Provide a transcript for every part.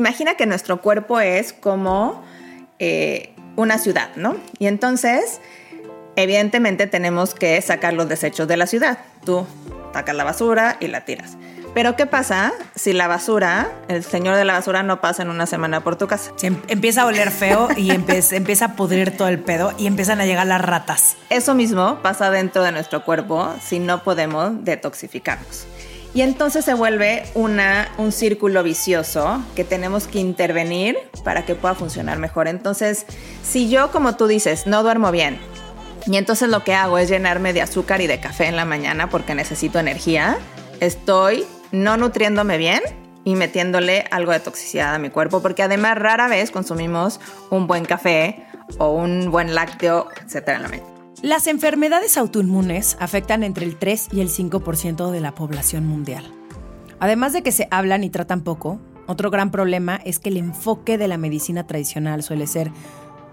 Imagina que nuestro cuerpo es como eh, una ciudad, ¿no? Y entonces, evidentemente tenemos que sacar los desechos de la ciudad. Tú sacas la basura y la tiras. Pero ¿qué pasa si la basura, el señor de la basura no pasa en una semana por tu casa? Em, empieza a oler feo y empieza, empieza a pudrir todo el pedo y empiezan a llegar las ratas. Eso mismo pasa dentro de nuestro cuerpo si no podemos detoxificarnos. Y entonces se vuelve una, un círculo vicioso que tenemos que intervenir para que pueda funcionar mejor. Entonces, si yo, como tú dices, no duermo bien, y entonces lo que hago es llenarme de azúcar y de café en la mañana porque necesito energía, estoy no nutriéndome bien y metiéndole algo de toxicidad a mi cuerpo, porque además rara vez consumimos un buen café o un buen lácteo, etcétera, en la mente. Las enfermedades autoinmunes afectan entre el 3 y el 5% de la población mundial. Además de que se hablan y tratan poco, otro gran problema es que el enfoque de la medicina tradicional suele ser,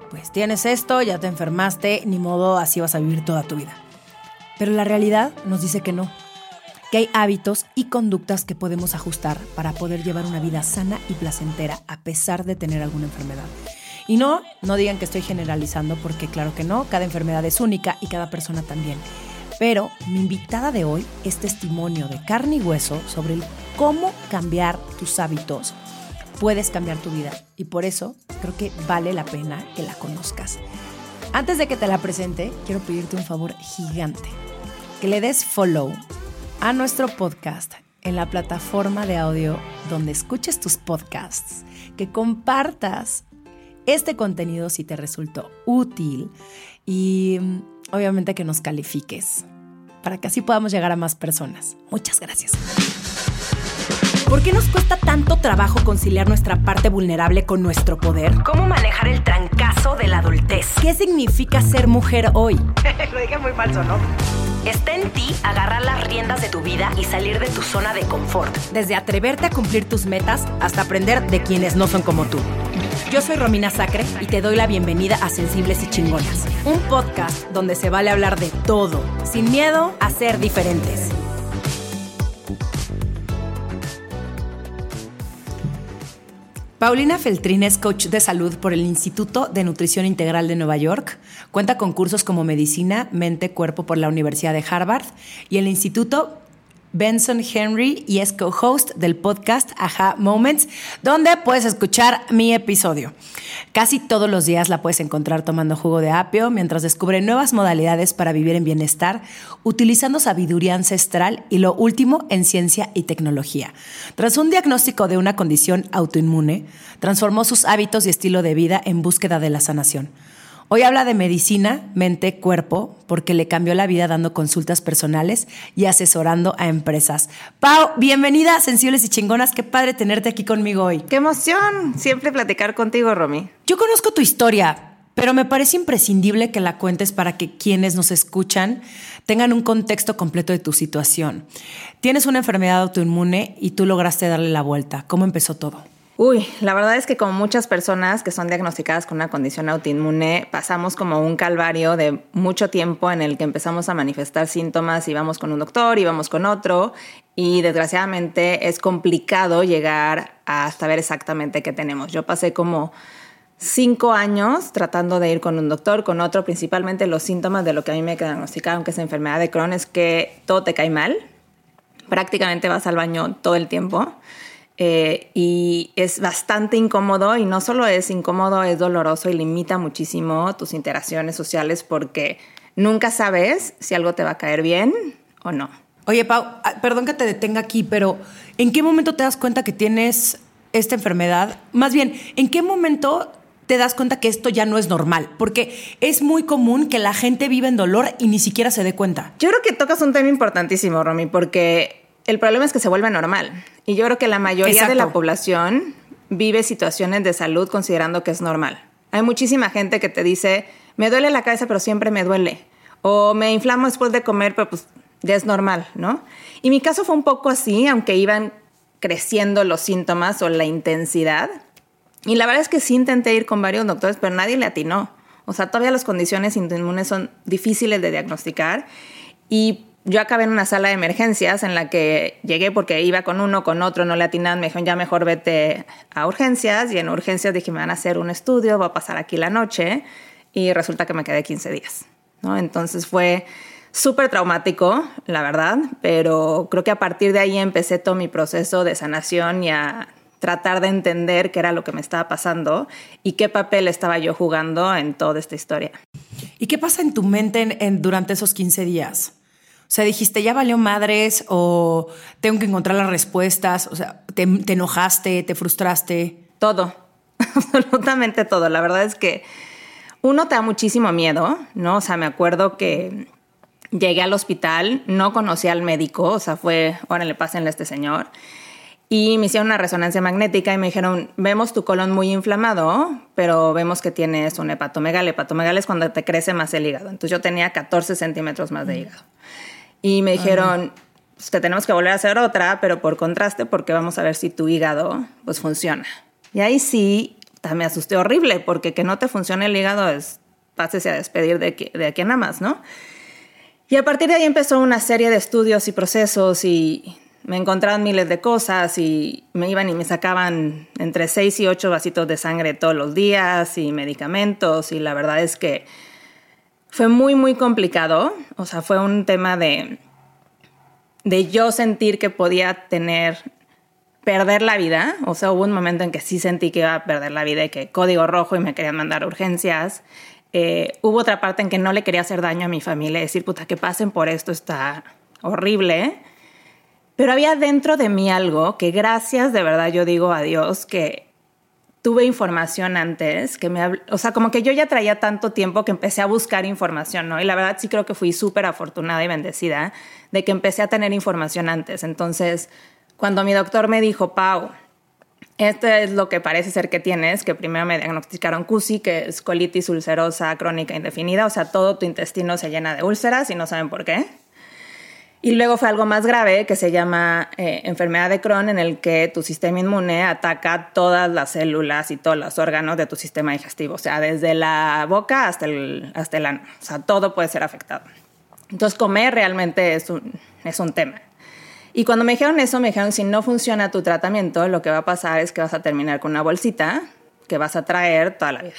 pues tienes esto, ya te enfermaste, ni modo, así vas a vivir toda tu vida. Pero la realidad nos dice que no, que hay hábitos y conductas que podemos ajustar para poder llevar una vida sana y placentera a pesar de tener alguna enfermedad. Y no, no digan que estoy generalizando porque claro que no, cada enfermedad es única y cada persona también. Pero mi invitada de hoy es testimonio de carne y hueso sobre el cómo cambiar tus hábitos. Puedes cambiar tu vida y por eso creo que vale la pena que la conozcas. Antes de que te la presente, quiero pedirte un favor gigante. Que le des follow a nuestro podcast en la plataforma de audio donde escuches tus podcasts, que compartas este contenido si te resultó útil y mm, obviamente que nos califiques para que así podamos llegar a más personas. Muchas gracias. ¿Por qué nos cuesta tanto trabajo conciliar nuestra parte vulnerable con nuestro poder? ¿Cómo manejar el trancazo de la adultez? ¿Qué significa ser mujer hoy? Lo dije muy falso, ¿no? Está en ti agarrar las riendas de tu vida y salir de tu zona de confort. Desde atreverte a cumplir tus metas hasta aprender de quienes no son como tú. Yo soy Romina Sacre y te doy la bienvenida a Sensibles y Chingonas, un podcast donde se vale hablar de todo, sin miedo a ser diferentes. Paulina Feltrín es coach de salud por el Instituto de Nutrición Integral de Nueva York. Cuenta con cursos como Medicina, Mente, Cuerpo por la Universidad de Harvard y el Instituto Benson Henry y es co-host del podcast Aha Moments, donde puedes escuchar mi episodio. Casi todos los días la puedes encontrar tomando jugo de apio mientras descubre nuevas modalidades para vivir en bienestar, utilizando sabiduría ancestral y lo último en ciencia y tecnología. Tras un diagnóstico de una condición autoinmune, transformó sus hábitos y estilo de vida en búsqueda de la sanación. Hoy habla de medicina, mente, cuerpo, porque le cambió la vida dando consultas personales y asesorando a empresas. Pau, bienvenida Sensibles y Chingonas. Qué padre tenerte aquí conmigo hoy. ¡Qué emoción! Siempre platicar contigo, Romy. Yo conozco tu historia, pero me parece imprescindible que la cuentes para que quienes nos escuchan tengan un contexto completo de tu situación. Tienes una enfermedad autoinmune y tú lograste darle la vuelta. ¿Cómo empezó todo? Uy, la verdad es que como muchas personas que son diagnosticadas con una condición autoinmune, pasamos como un calvario de mucho tiempo en el que empezamos a manifestar síntomas y vamos con un doctor y vamos con otro. Y desgraciadamente es complicado llegar a saber exactamente qué tenemos. Yo pasé como cinco años tratando de ir con un doctor, con otro, principalmente los síntomas de lo que a mí me diagnosticaron que es enfermedad de Crohn es que todo te cae mal, prácticamente vas al baño todo el tiempo eh, y es bastante incómodo y no solo es incómodo, es doloroso y limita muchísimo tus interacciones sociales porque nunca sabes si algo te va a caer bien o no. Oye, Pau, ah, perdón que te detenga aquí, pero ¿en qué momento te das cuenta que tienes esta enfermedad? Más bien, ¿en qué momento te das cuenta que esto ya no es normal? Porque es muy común que la gente viva en dolor y ni siquiera se dé cuenta. Yo creo que tocas un tema importantísimo, Romy, porque el problema es que se vuelve normal. Y yo creo que la mayoría de la población vive situaciones de salud considerando que es normal. Hay muchísima gente que te dice, me duele la cabeza, pero siempre me duele. O me inflamo después de comer, pero pues ya es normal, ¿no? Y mi caso fue un poco así, aunque iban creciendo los síntomas o la intensidad. Y la verdad es que sí intenté ir con varios doctores, pero nadie le atinó. O sea, todavía las condiciones inmunes son difíciles de diagnosticar. Y yo acabé en una sala de emergencias en la que llegué porque iba con uno, con otro, no le atinaban, me dijeron ya mejor vete a urgencias y en urgencias dije me van a hacer un estudio, voy a pasar aquí la noche y resulta que me quedé 15 días, ¿no? Entonces fue súper traumático, la verdad, pero creo que a partir de ahí empecé todo mi proceso de sanación y a tratar de entender qué era lo que me estaba pasando y qué papel estaba yo jugando en toda esta historia. ¿Y qué pasa en tu mente durante esos 15 días? O sea, dijiste, ya valió madres o tengo que encontrar las respuestas. O sea, te, enojaste, te frustraste. Todo, absolutamente todo. La verdad es que uno te da muchísimo miedo, ¿no? O sea, me acuerdo que llegué al hospital, no conocí al médico, o sea, fue, órale, pásenle a este señor. Y me hicieron una resonancia magnética y me dijeron, vemos tu colon muy inflamado, pero vemos que tienes un hepatomegal. Hepatomegal es cuando te crece más el hígado. Entonces yo tenía 14 centímetros más de hígado. Y me dijeron, pues que tenemos que volver a hacer otra, pero por contraste, porque vamos a ver si tu hígado pues funciona. Y ahí sí, me asusté horrible, porque que no te funcione el hígado es, pásese a despedir de, aquí, de aquí nada más, ¿no? Y a partir de ahí empezó una serie de estudios y procesos y me encontraban miles de cosas y me iban y me sacaban entre 6 y 8 vasitos de sangre todos los días y medicamentos y la verdad es que fue muy, muy complicado. O sea, fue un tema de, de yo sentir que podía tener, perder la vida. O sea, hubo un momento en que sí sentí que iba a perder la vida y que código rojo y me querían mandar urgencias. Eh, hubo otra parte en que no le quería hacer daño a mi familia, decir, puta, que pasen por esto está horrible. Pero había dentro de mí algo que gracias de verdad yo digo a Dios que tuve información antes, que me, o sea, como que yo ya traía tanto tiempo que empecé a buscar información, ¿no? Y la verdad sí creo que fui súper afortunada y bendecida de que empecé a tener información antes. Entonces, cuando mi doctor me dijo, Pau, esto es lo que parece ser que tienes, que primero me diagnosticaron CUSI, que es colitis ulcerosa crónica indefinida, o sea, todo tu intestino se llena de úlceras y no saben por qué. Y luego fue algo más grave que se llama eh, enfermedad de Crohn, en el que tu sistema inmune ataca todas las células y todos los órganos de tu sistema digestivo, o sea, desde la boca hasta el, hasta el ano, o sea, todo puede ser afectado. Entonces, comer realmente es un, es un tema. Y cuando me dijeron eso, me dijeron, si no funciona tu tratamiento, lo que va a pasar es que vas a terminar con una bolsita que vas a traer toda la vida.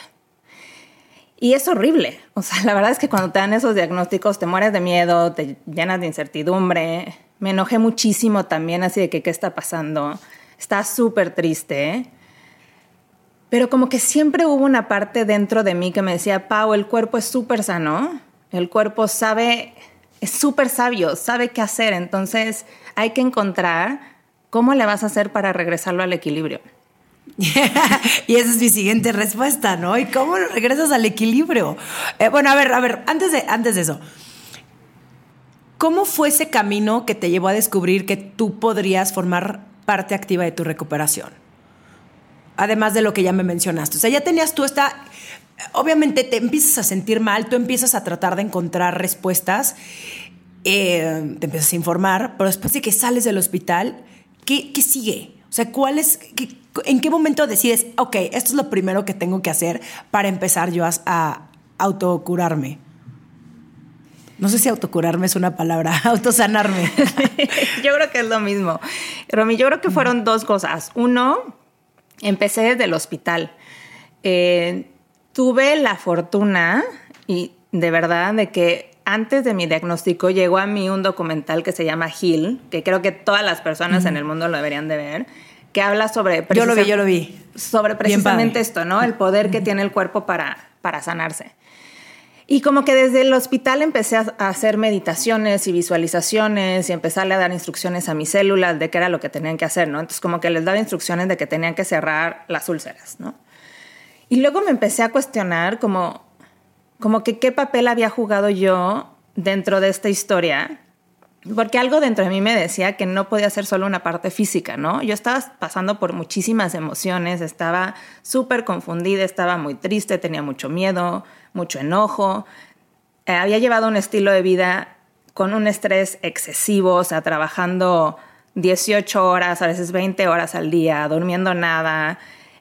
Y es horrible. O sea, la verdad es que cuando te dan esos diagnósticos te mueres de miedo, te llenas de incertidumbre. Me enojé muchísimo también, así de que qué está pasando. Está súper triste. Pero como que siempre hubo una parte dentro de mí que me decía, Pau, el cuerpo es súper sano. El cuerpo sabe, es súper sabio, sabe qué hacer. Entonces hay que encontrar cómo le vas a hacer para regresarlo al equilibrio. y esa es mi siguiente respuesta, ¿no? ¿Y cómo regresas al equilibrio? Eh, bueno, a ver, a ver, antes de, antes de eso, ¿cómo fue ese camino que te llevó a descubrir que tú podrías formar parte activa de tu recuperación? Además de lo que ya me mencionaste. O sea, ya tenías tú esta... Obviamente te empiezas a sentir mal, tú empiezas a tratar de encontrar respuestas, eh, te empiezas a informar, pero después de que sales del hospital, ¿qué, qué sigue? O sea, ¿cuál es, ¿en qué momento decides, ok, esto es lo primero que tengo que hacer para empezar yo a, autocurarme? No sé si autocurarme es una palabra, autosanarme. yo creo que es lo mismo. Romy, yo creo que fueron dos cosas. Uno, empecé desde el hospital. Eh, tuve la fortuna y de verdad de que antes de mi diagnóstico llegó a mí un documental que se llama Heal, que creo que todas las personas en el mundo lo deberían de ver, que habla sobre... Yo lo vi, yo lo vi. Sobre precisamente esto, ¿no? El poder que tiene el cuerpo para, para sanarse. Y como que desde el hospital empecé a hacer meditaciones y visualizaciones y empezarle a dar instrucciones a mis células de qué era lo que tenían que hacer, ¿no? Entonces como que les daba instrucciones de que tenían que cerrar las úlceras, ¿no? Y luego me empecé a cuestionar como como que qué papel había jugado yo dentro de esta historia, porque algo dentro de mí me decía que no podía ser solo una parte física, ¿no? Yo estaba pasando por muchísimas emociones, estaba súper confundida, estaba muy triste, tenía mucho miedo, mucho enojo, eh, había llevado un estilo de vida con un estrés excesivo, o sea, trabajando 18 horas, a veces 20 horas al día, durmiendo nada,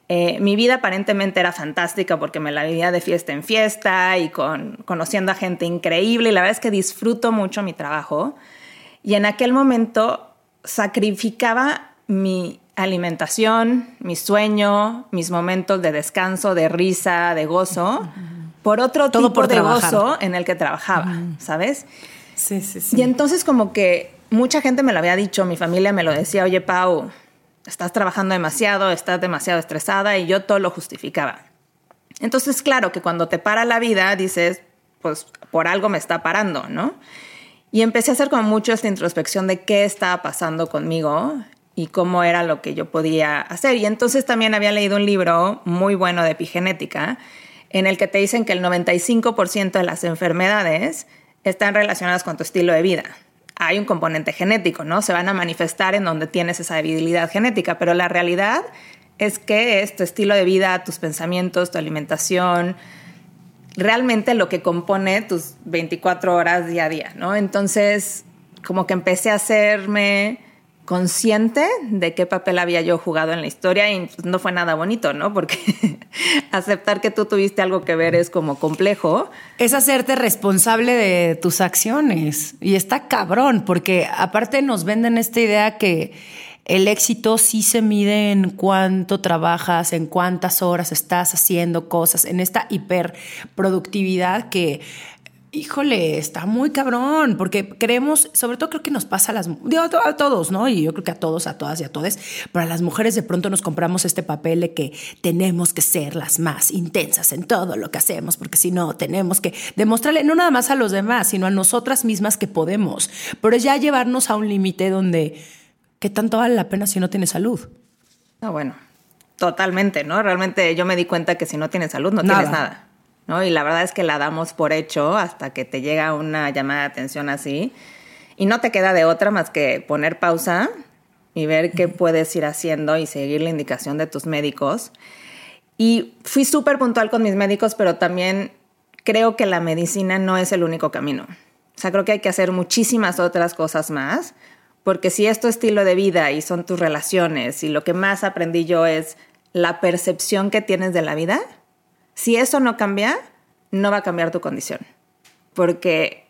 eh, mi vida aparentemente era fantástica porque me la vivía de fiesta en fiesta y con, conociendo a gente increíble y la verdad es que disfruto mucho mi trabajo. Y en aquel momento sacrificaba mi alimentación, mi sueño, mis momentos de descanso, de risa, de gozo, por otro tipo de gozo en el que trabajaba, ¿sabes? Sí, sí, sí. Y entonces como que mucha gente me lo había dicho, mi familia me lo decía, oye Pau, estás trabajando demasiado, estás demasiado estresada y yo todo lo justificaba. Entonces, claro que cuando te para la vida dices, pues por algo me está parando, ¿no? Y empecé a hacer como mucho esta introspección de qué estaba pasando conmigo y cómo era lo que yo podía hacer. Y entonces también había leído un libro muy bueno de epigenética en el que te dicen que el 95% de las enfermedades están relacionadas con tu estilo de vida. Hay un componente genético, ¿no? Se van a manifestar en donde tienes esa debilidad genética, pero la realidad es que es tu estilo de vida, tus pensamientos, tu alimentación, realmente lo que compone tus 24 horas día a día, ¿no? Entonces, como que empecé a hacerme consciente de qué papel había yo jugado en la historia y pues, no fue nada bonito, ¿no? Porque aceptar que tú tuviste algo que ver es como complejo. Es hacerte responsable de tus acciones y está cabrón, porque aparte nos venden esta idea que el éxito sí se mide en cuánto trabajas, en cuántas horas estás haciendo cosas, en esta hiperproductividad que híjole, está muy cabrón, porque creemos, sobre todo creo que nos pasa a las, digo, a todos, ¿no? Y yo creo que a todos, a todas y a todos, pero a las mujeres de pronto nos compramos este papel de que tenemos que ser las más intensas en todo lo que hacemos, porque si no, tenemos que demostrarle, no nada más a los demás, sino a nosotras mismas que podemos, pero es ya llevarnos a un límite donde ¿qué tanto vale la pena si no tienes salud? Ah, bueno, totalmente, ¿no? Realmente yo me di cuenta que si no tienes salud no tienes nada, ¿no? Y la verdad es que la damos por hecho hasta que te llega una llamada de atención así y no te queda de otra más que poner pausa y ver qué puedes ir haciendo y seguir la indicación de tus médicos. Y fui súper puntual con mis médicos, pero también creo que la medicina no es el único camino. O sea, creo que hay que hacer muchísimas otras cosas más porque si es tu estilo de vida y son tus relaciones y lo que más aprendí yo es la percepción que tienes de la vida, si eso no cambia, no va a cambiar tu condición. Porque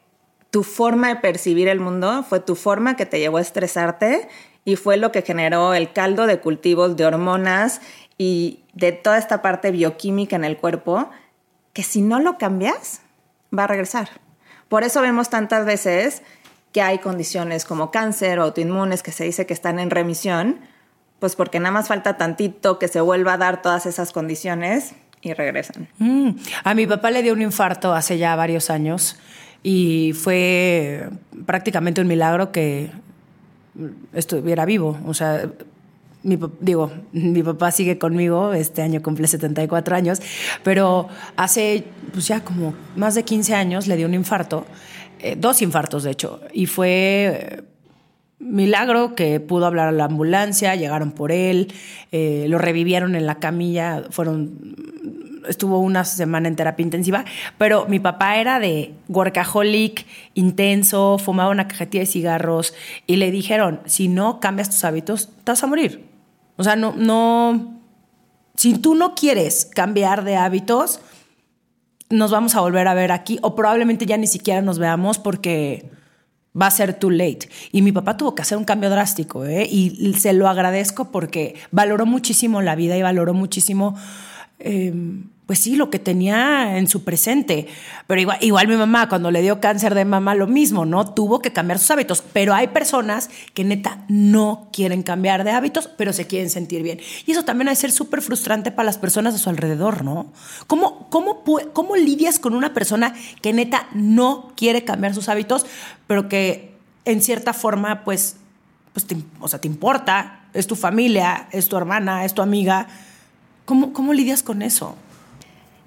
tu forma de percibir el mundo fue tu forma que te llevó a estresarte y fue lo que generó el caldo de cultivos de hormonas y de toda esta parte bioquímica en el cuerpo que si no lo cambias, va a regresar. Por eso vemos tantas veces que hay condiciones como cáncer o autoinmunes que se dice que están en remisión, pues porque nada más falta tantito que se vuelva a dar todas esas condiciones y regresan. Mm. A mi papá le dio un infarto hace ya varios años y fue prácticamente un milagro que estuviera vivo. O sea, mi, digo, mi papá sigue conmigo, este año cumple 74 años, pero hace pues ya como más de 15 años le dio un infarto eh, dos infartos de hecho, y fue eh, milagro que pudo hablar a la ambulancia, llegaron por él, eh, lo revivieron en la camilla, fueron estuvo una semana en terapia intensiva, pero mi papá era de workaholic, intenso, fumaba una cajetilla de cigarros y le dijeron, si no cambias tus hábitos, te a morir. O sea, no, no, si tú no quieres cambiar de hábitos, nos vamos a volver a ver aquí o probablemente ya ni siquiera nos veamos porque va a ser too late. Y mi papá tuvo que hacer un cambio drástico ¿eh? y se lo agradezco porque valoró muchísimo la vida y valoró muchísimo... Eh, pues sí, lo que tenía en su presente. Pero igual, igual mi mamá, cuando le dio cáncer de mamá, lo mismo, ¿no? Tuvo que cambiar sus hábitos. Pero hay personas que neta no quieren cambiar de hábitos, pero se quieren sentir bien. Y eso también ha de ser súper frustrante para las personas a su alrededor, ¿no? ¿Cómo, cómo, ¿Cómo lidias con una persona que neta no quiere cambiar sus hábitos, pero que en cierta forma, pues, pues o sea, te importa, es tu familia, es tu hermana, es tu amiga? ¿Cómo, cómo lidias con eso?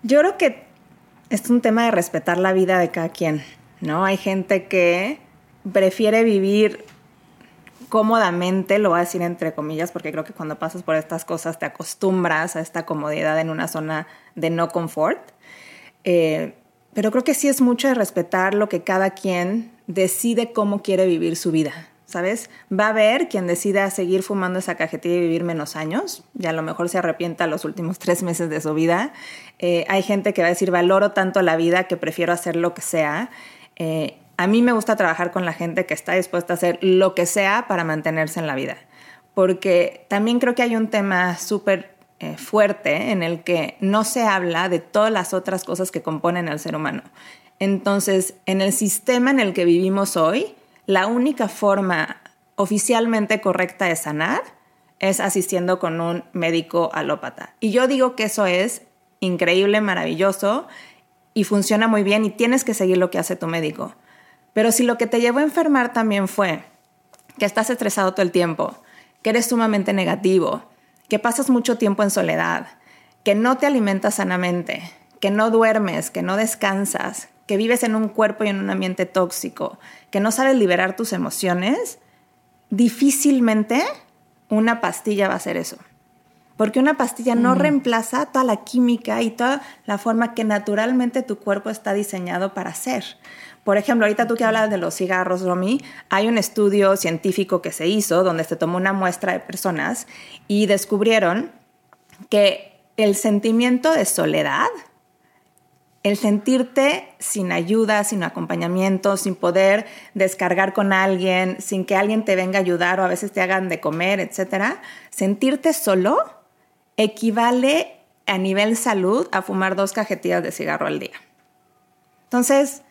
Yo creo que es un tema de respetar la vida de cada quien, ¿no? Hay gente que prefiere vivir cómodamente, lo voy a decir entre comillas, porque creo que cuando pasas por estas cosas te acostumbras a esta comodidad en una zona de no confort. Eh, pero creo que sí es mucho de respetar lo que cada quien decide cómo quiere vivir su vida. ¿Sabes? Va a haber quien decida seguir fumando esa cajetilla y vivir menos años, y a lo mejor se arrepienta los últimos tres meses de su vida. Eh, hay gente que va a decir, valoro tanto la vida que prefiero hacer lo que sea. Eh, a mí me gusta trabajar con la gente que está dispuesta a hacer lo que sea para mantenerse en la vida. Porque también creo que hay un tema súper eh, fuerte en el que no se habla de todas las otras cosas que componen al ser humano. Entonces, en el sistema en el que vivimos hoy, la única forma oficialmente correcta de sanar es asistiendo con un médico alópata. Y yo digo que eso es increíble, maravilloso y funciona muy bien y tienes que seguir lo que hace tu médico. Pero si lo que te llevó a enfermar también fue que estás estresado todo el tiempo, que eres sumamente negativo, que pasas mucho tiempo en soledad, que no te alimentas sanamente, que no duermes, que no descansas, que vives en un cuerpo y en un ambiente tóxico, que no sabes liberar tus emociones, difícilmente una pastilla va a hacer eso. Porque una pastilla no reemplaza toda la química y toda la forma que naturalmente tu cuerpo está diseñado para hacer. Por ejemplo, ahorita tú que hablas de los cigarros, Romy, hay un estudio científico que se hizo donde se tomó una muestra de personas y descubrieron que el sentimiento de soledad, el sentirte sin ayuda, sin acompañamiento, sin poder descargar con alguien, sin que alguien te venga a ayudar o a veces te hagan de comer, etcétera, sentirte solo equivale a nivel salud a fumar dos cajetillas de cigarro al día. Entonces,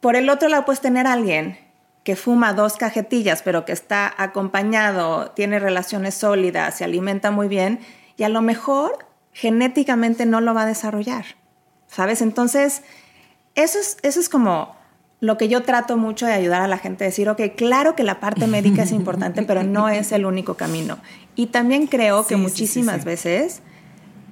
por el otro lado puedes tener a alguien que fuma dos cajetillas, pero que está acompañado, tiene relaciones sólidas, se alimenta muy bien y a lo mejor genéticamente no lo va a desarrollar, ¿sabes? Entonces, eso es, eso es como lo que yo trato mucho de ayudar a la gente a decir, ok, claro que la parte médica es importante, pero no es el único camino. Y también creo que muchísimas veces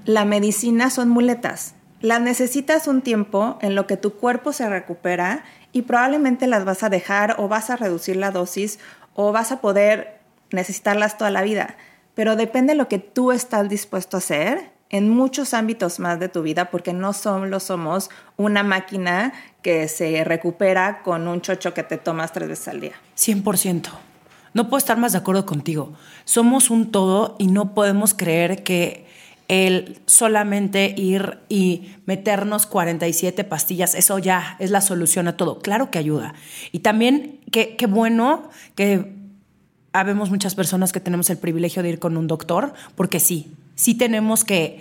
la medicina son muletas. Las necesitas un tiempo en lo que tu cuerpo se recupera y probablemente las vas a dejar o vas a reducir la dosis o vas a poder necesitarlas toda la vida. Pero depende de lo que tú estás dispuesto a hacer en muchos ámbitos más de tu vida porque no solo somos una máquina que se recupera con un chocho que te tomas tres veces al día. 100%. No puedo estar más de acuerdo contigo. Somos un todo y no podemos creer que el solamente ir y meternos 47 pastillas, eso ya es la solución a todo. Claro que ayuda. Y también qué, bueno que habemos muchas personas que tenemos el privilegio de ir con un doctor, porque sí, sí tenemos que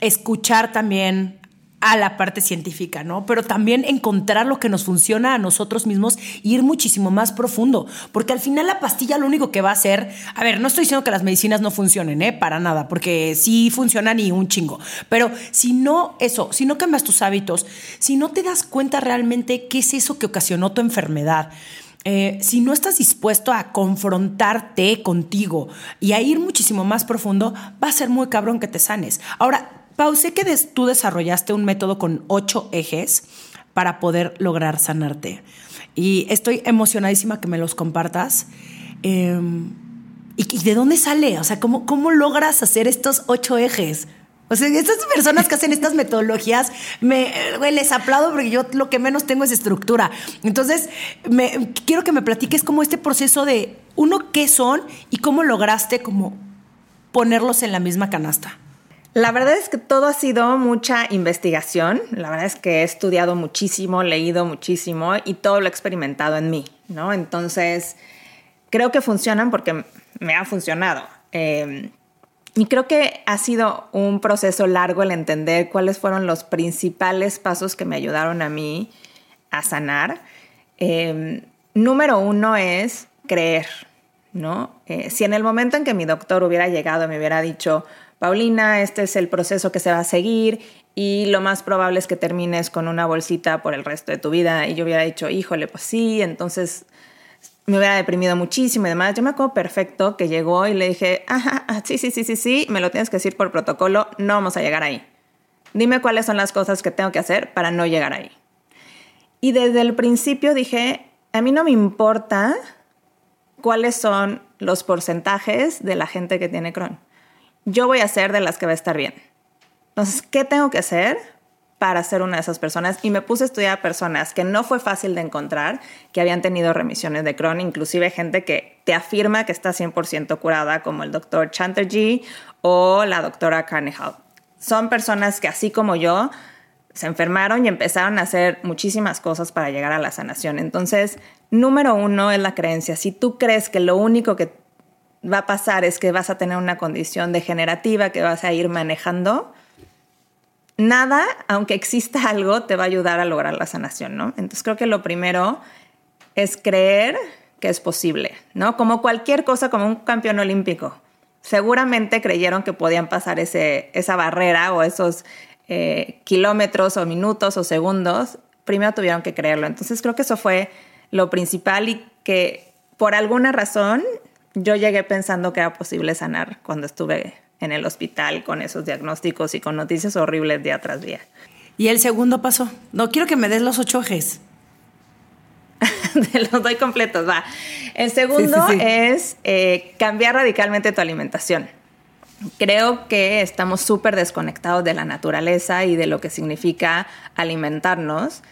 escuchar también a la parte científica, ¿no? Pero también encontrar lo que nos funciona a nosotros mismos y ir muchísimo más profundo, porque al final la pastilla lo único que va a hacer, a ver, no estoy diciendo que las medicinas no funcionen, ¿eh? Para nada, porque sí funcionan y un chingo, pero si no eso, si no cambias tus hábitos, si no te das cuenta realmente qué es eso que ocasionó tu enfermedad, eh, si no estás dispuesto a confrontarte contigo y a ir muchísimo más profundo, va a ser muy cabrón que te sanes. Ahora, Pau, sé que tú desarrollaste un método con ocho ejes para poder lograr sanarte. Y estoy emocionadísima que me los compartas. Em, ¿y, de dónde sale? O sea, ¿cómo, ¿cómo logras hacer estos ocho ejes? O sea, estas personas que hacen estas metodologías, me, les aplaudo porque yo lo que menos tengo es estructura. Entonces, quiero que me platiques cómo este proceso de, uno, qué son y cómo lograste como ponerlos en la misma canasta. La verdad es que todo ha sido mucha investigación. La verdad es que he estudiado muchísimo, leído muchísimo y todo lo he experimentado en mí, ¿no? Entonces, creo que funcionan porque me ha funcionado. Em, y creo que ha sido un proceso largo el entender cuáles fueron los principales pasos que me ayudaron a mí a sanar. Em, número uno es creer, ¿no? Eh, si en el momento en que mi doctor hubiera llegado y me hubiera dicho, Paulina, este es el proceso que se va a seguir y lo más probable es que termines con una bolsita por el resto de tu vida. Y yo hubiera dicho, híjole, pues sí, entonces me hubiera deprimido muchísimo y demás. Yo me acuerdo perfecto que llegó y le dije, ajá, sí, sí, sí, sí, sí, me lo tienes que decir por protocolo, no vamos a llegar ahí. Dime cuáles son las cosas que tengo que hacer para no llegar ahí. Y desde el principio dije, a mí no me importa cuáles son los porcentajes de la gente que tiene Crohn yo voy a ser de las que va a estar bien. Entonces, ¿qué tengo que hacer para ser una de esas personas? Y me puse a estudiar a personas que no fue fácil de encontrar, que habían tenido remisiones de Crohn, inclusive gente que te afirma que está 100% curada, como el doctor Chatterjee o la doctora Carnehal. Son personas que, así como yo, se enfermaron y empezaron a hacer muchísimas cosas para llegar a la sanación. Entonces, número uno es la creencia. Si tú crees que lo único que va a pasar es que vas a tener una condición degenerativa que vas a ir manejando, nada, aunque exista algo, te va a ayudar a lograr la sanación, ¿no? Entonces creo que lo primero es creer que es posible, ¿no? Como cualquier cosa, como un campeón olímpico. Seguramente creyeron que podían pasar ese, esa barrera o esos eh, kilómetros o minutos o segundos. Primero tuvieron que creerlo. Entonces creo que eso fue lo principal y que por alguna razón yo llegué pensando que era posible sanar cuando estuve en el hospital con esos diagnósticos y con noticias horribles día tras día. ¿Y el segundo paso? No quiero que me des los ocho ejes. Te los doy completos, va. El segundo es eh, cambiar radicalmente tu alimentación. Creo que estamos súper desconectados de la naturaleza y de lo que significa alimentarnos.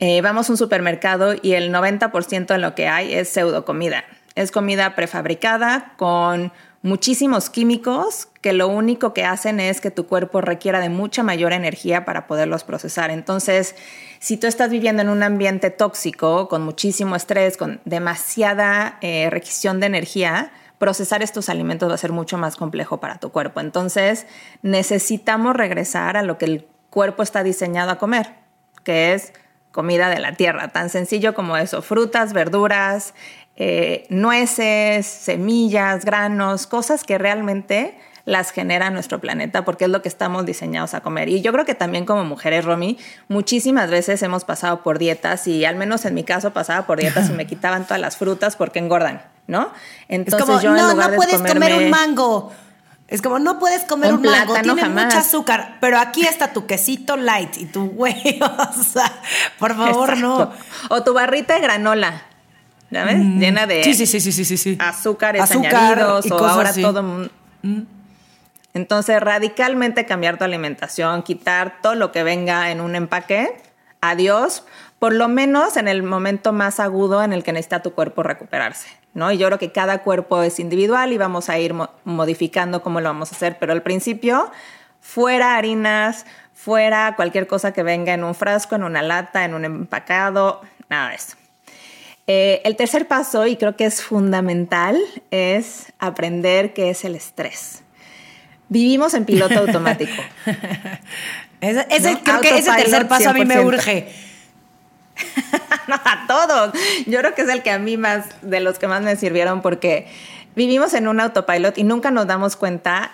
Eh, vamos a un supermercado y el 90% de lo que hay es pseudo comida. Es comida prefabricada con muchísimos químicos que lo único que hacen es que tu cuerpo requiera de mucha mayor energía para poderlos procesar. Entonces, si tú estás viviendo en un ambiente tóxico, con muchísimo estrés, con demasiada eh, requisición de energía, procesar estos alimentos va a ser mucho más complejo para tu cuerpo. Entonces, necesitamos regresar a lo que el cuerpo está diseñado a comer, que es comida de la tierra, tan sencillo como eso, frutas, verduras, eh, nueces, semillas, granos, cosas que realmente las genera nuestro planeta porque es lo que estamos diseñados a comer. Y yo creo que también como mujeres, Romy, muchísimas veces hemos pasado por dietas y al menos en mi caso pasaba por dietas y me quitaban todas las frutas porque engordan, ¿no? Entonces yo no, no puedes comer un mango. Es como, no puedes comer un, mango, tiene mucho azúcar, pero aquí está tu quesito light y tu güey, o sea, por favor, no. O tu barrita de granola, ¿sabes? Mm. Llena de sí, sí, sí, sí, sí, sí. azúcares Azúcar añadidos o ahora todo... Mm. Entonces, radicalmente cambiar tu alimentación, quitar todo lo que venga en un empaque, adiós, por lo menos en el momento más agudo en el que necesita tu cuerpo recuperarse. ¿no? Y yo creo que cada cuerpo es individual y vamos a ir modificando cómo lo vamos a hacer, pero al principio, fuera harinas, fuera cualquier cosa que venga en un frasco, en una lata, en un empacado, nada de eso. Eh, el tercer paso, y creo que es fundamental, es aprender qué es el estrés. Vivimos en piloto automático. ese, Creo que ese tercer paso a mí me urge. no, a todos. Yo creo que es el que a mí más, de los que más me sirvieron, porque vivimos en un autopilot y nunca nos damos cuenta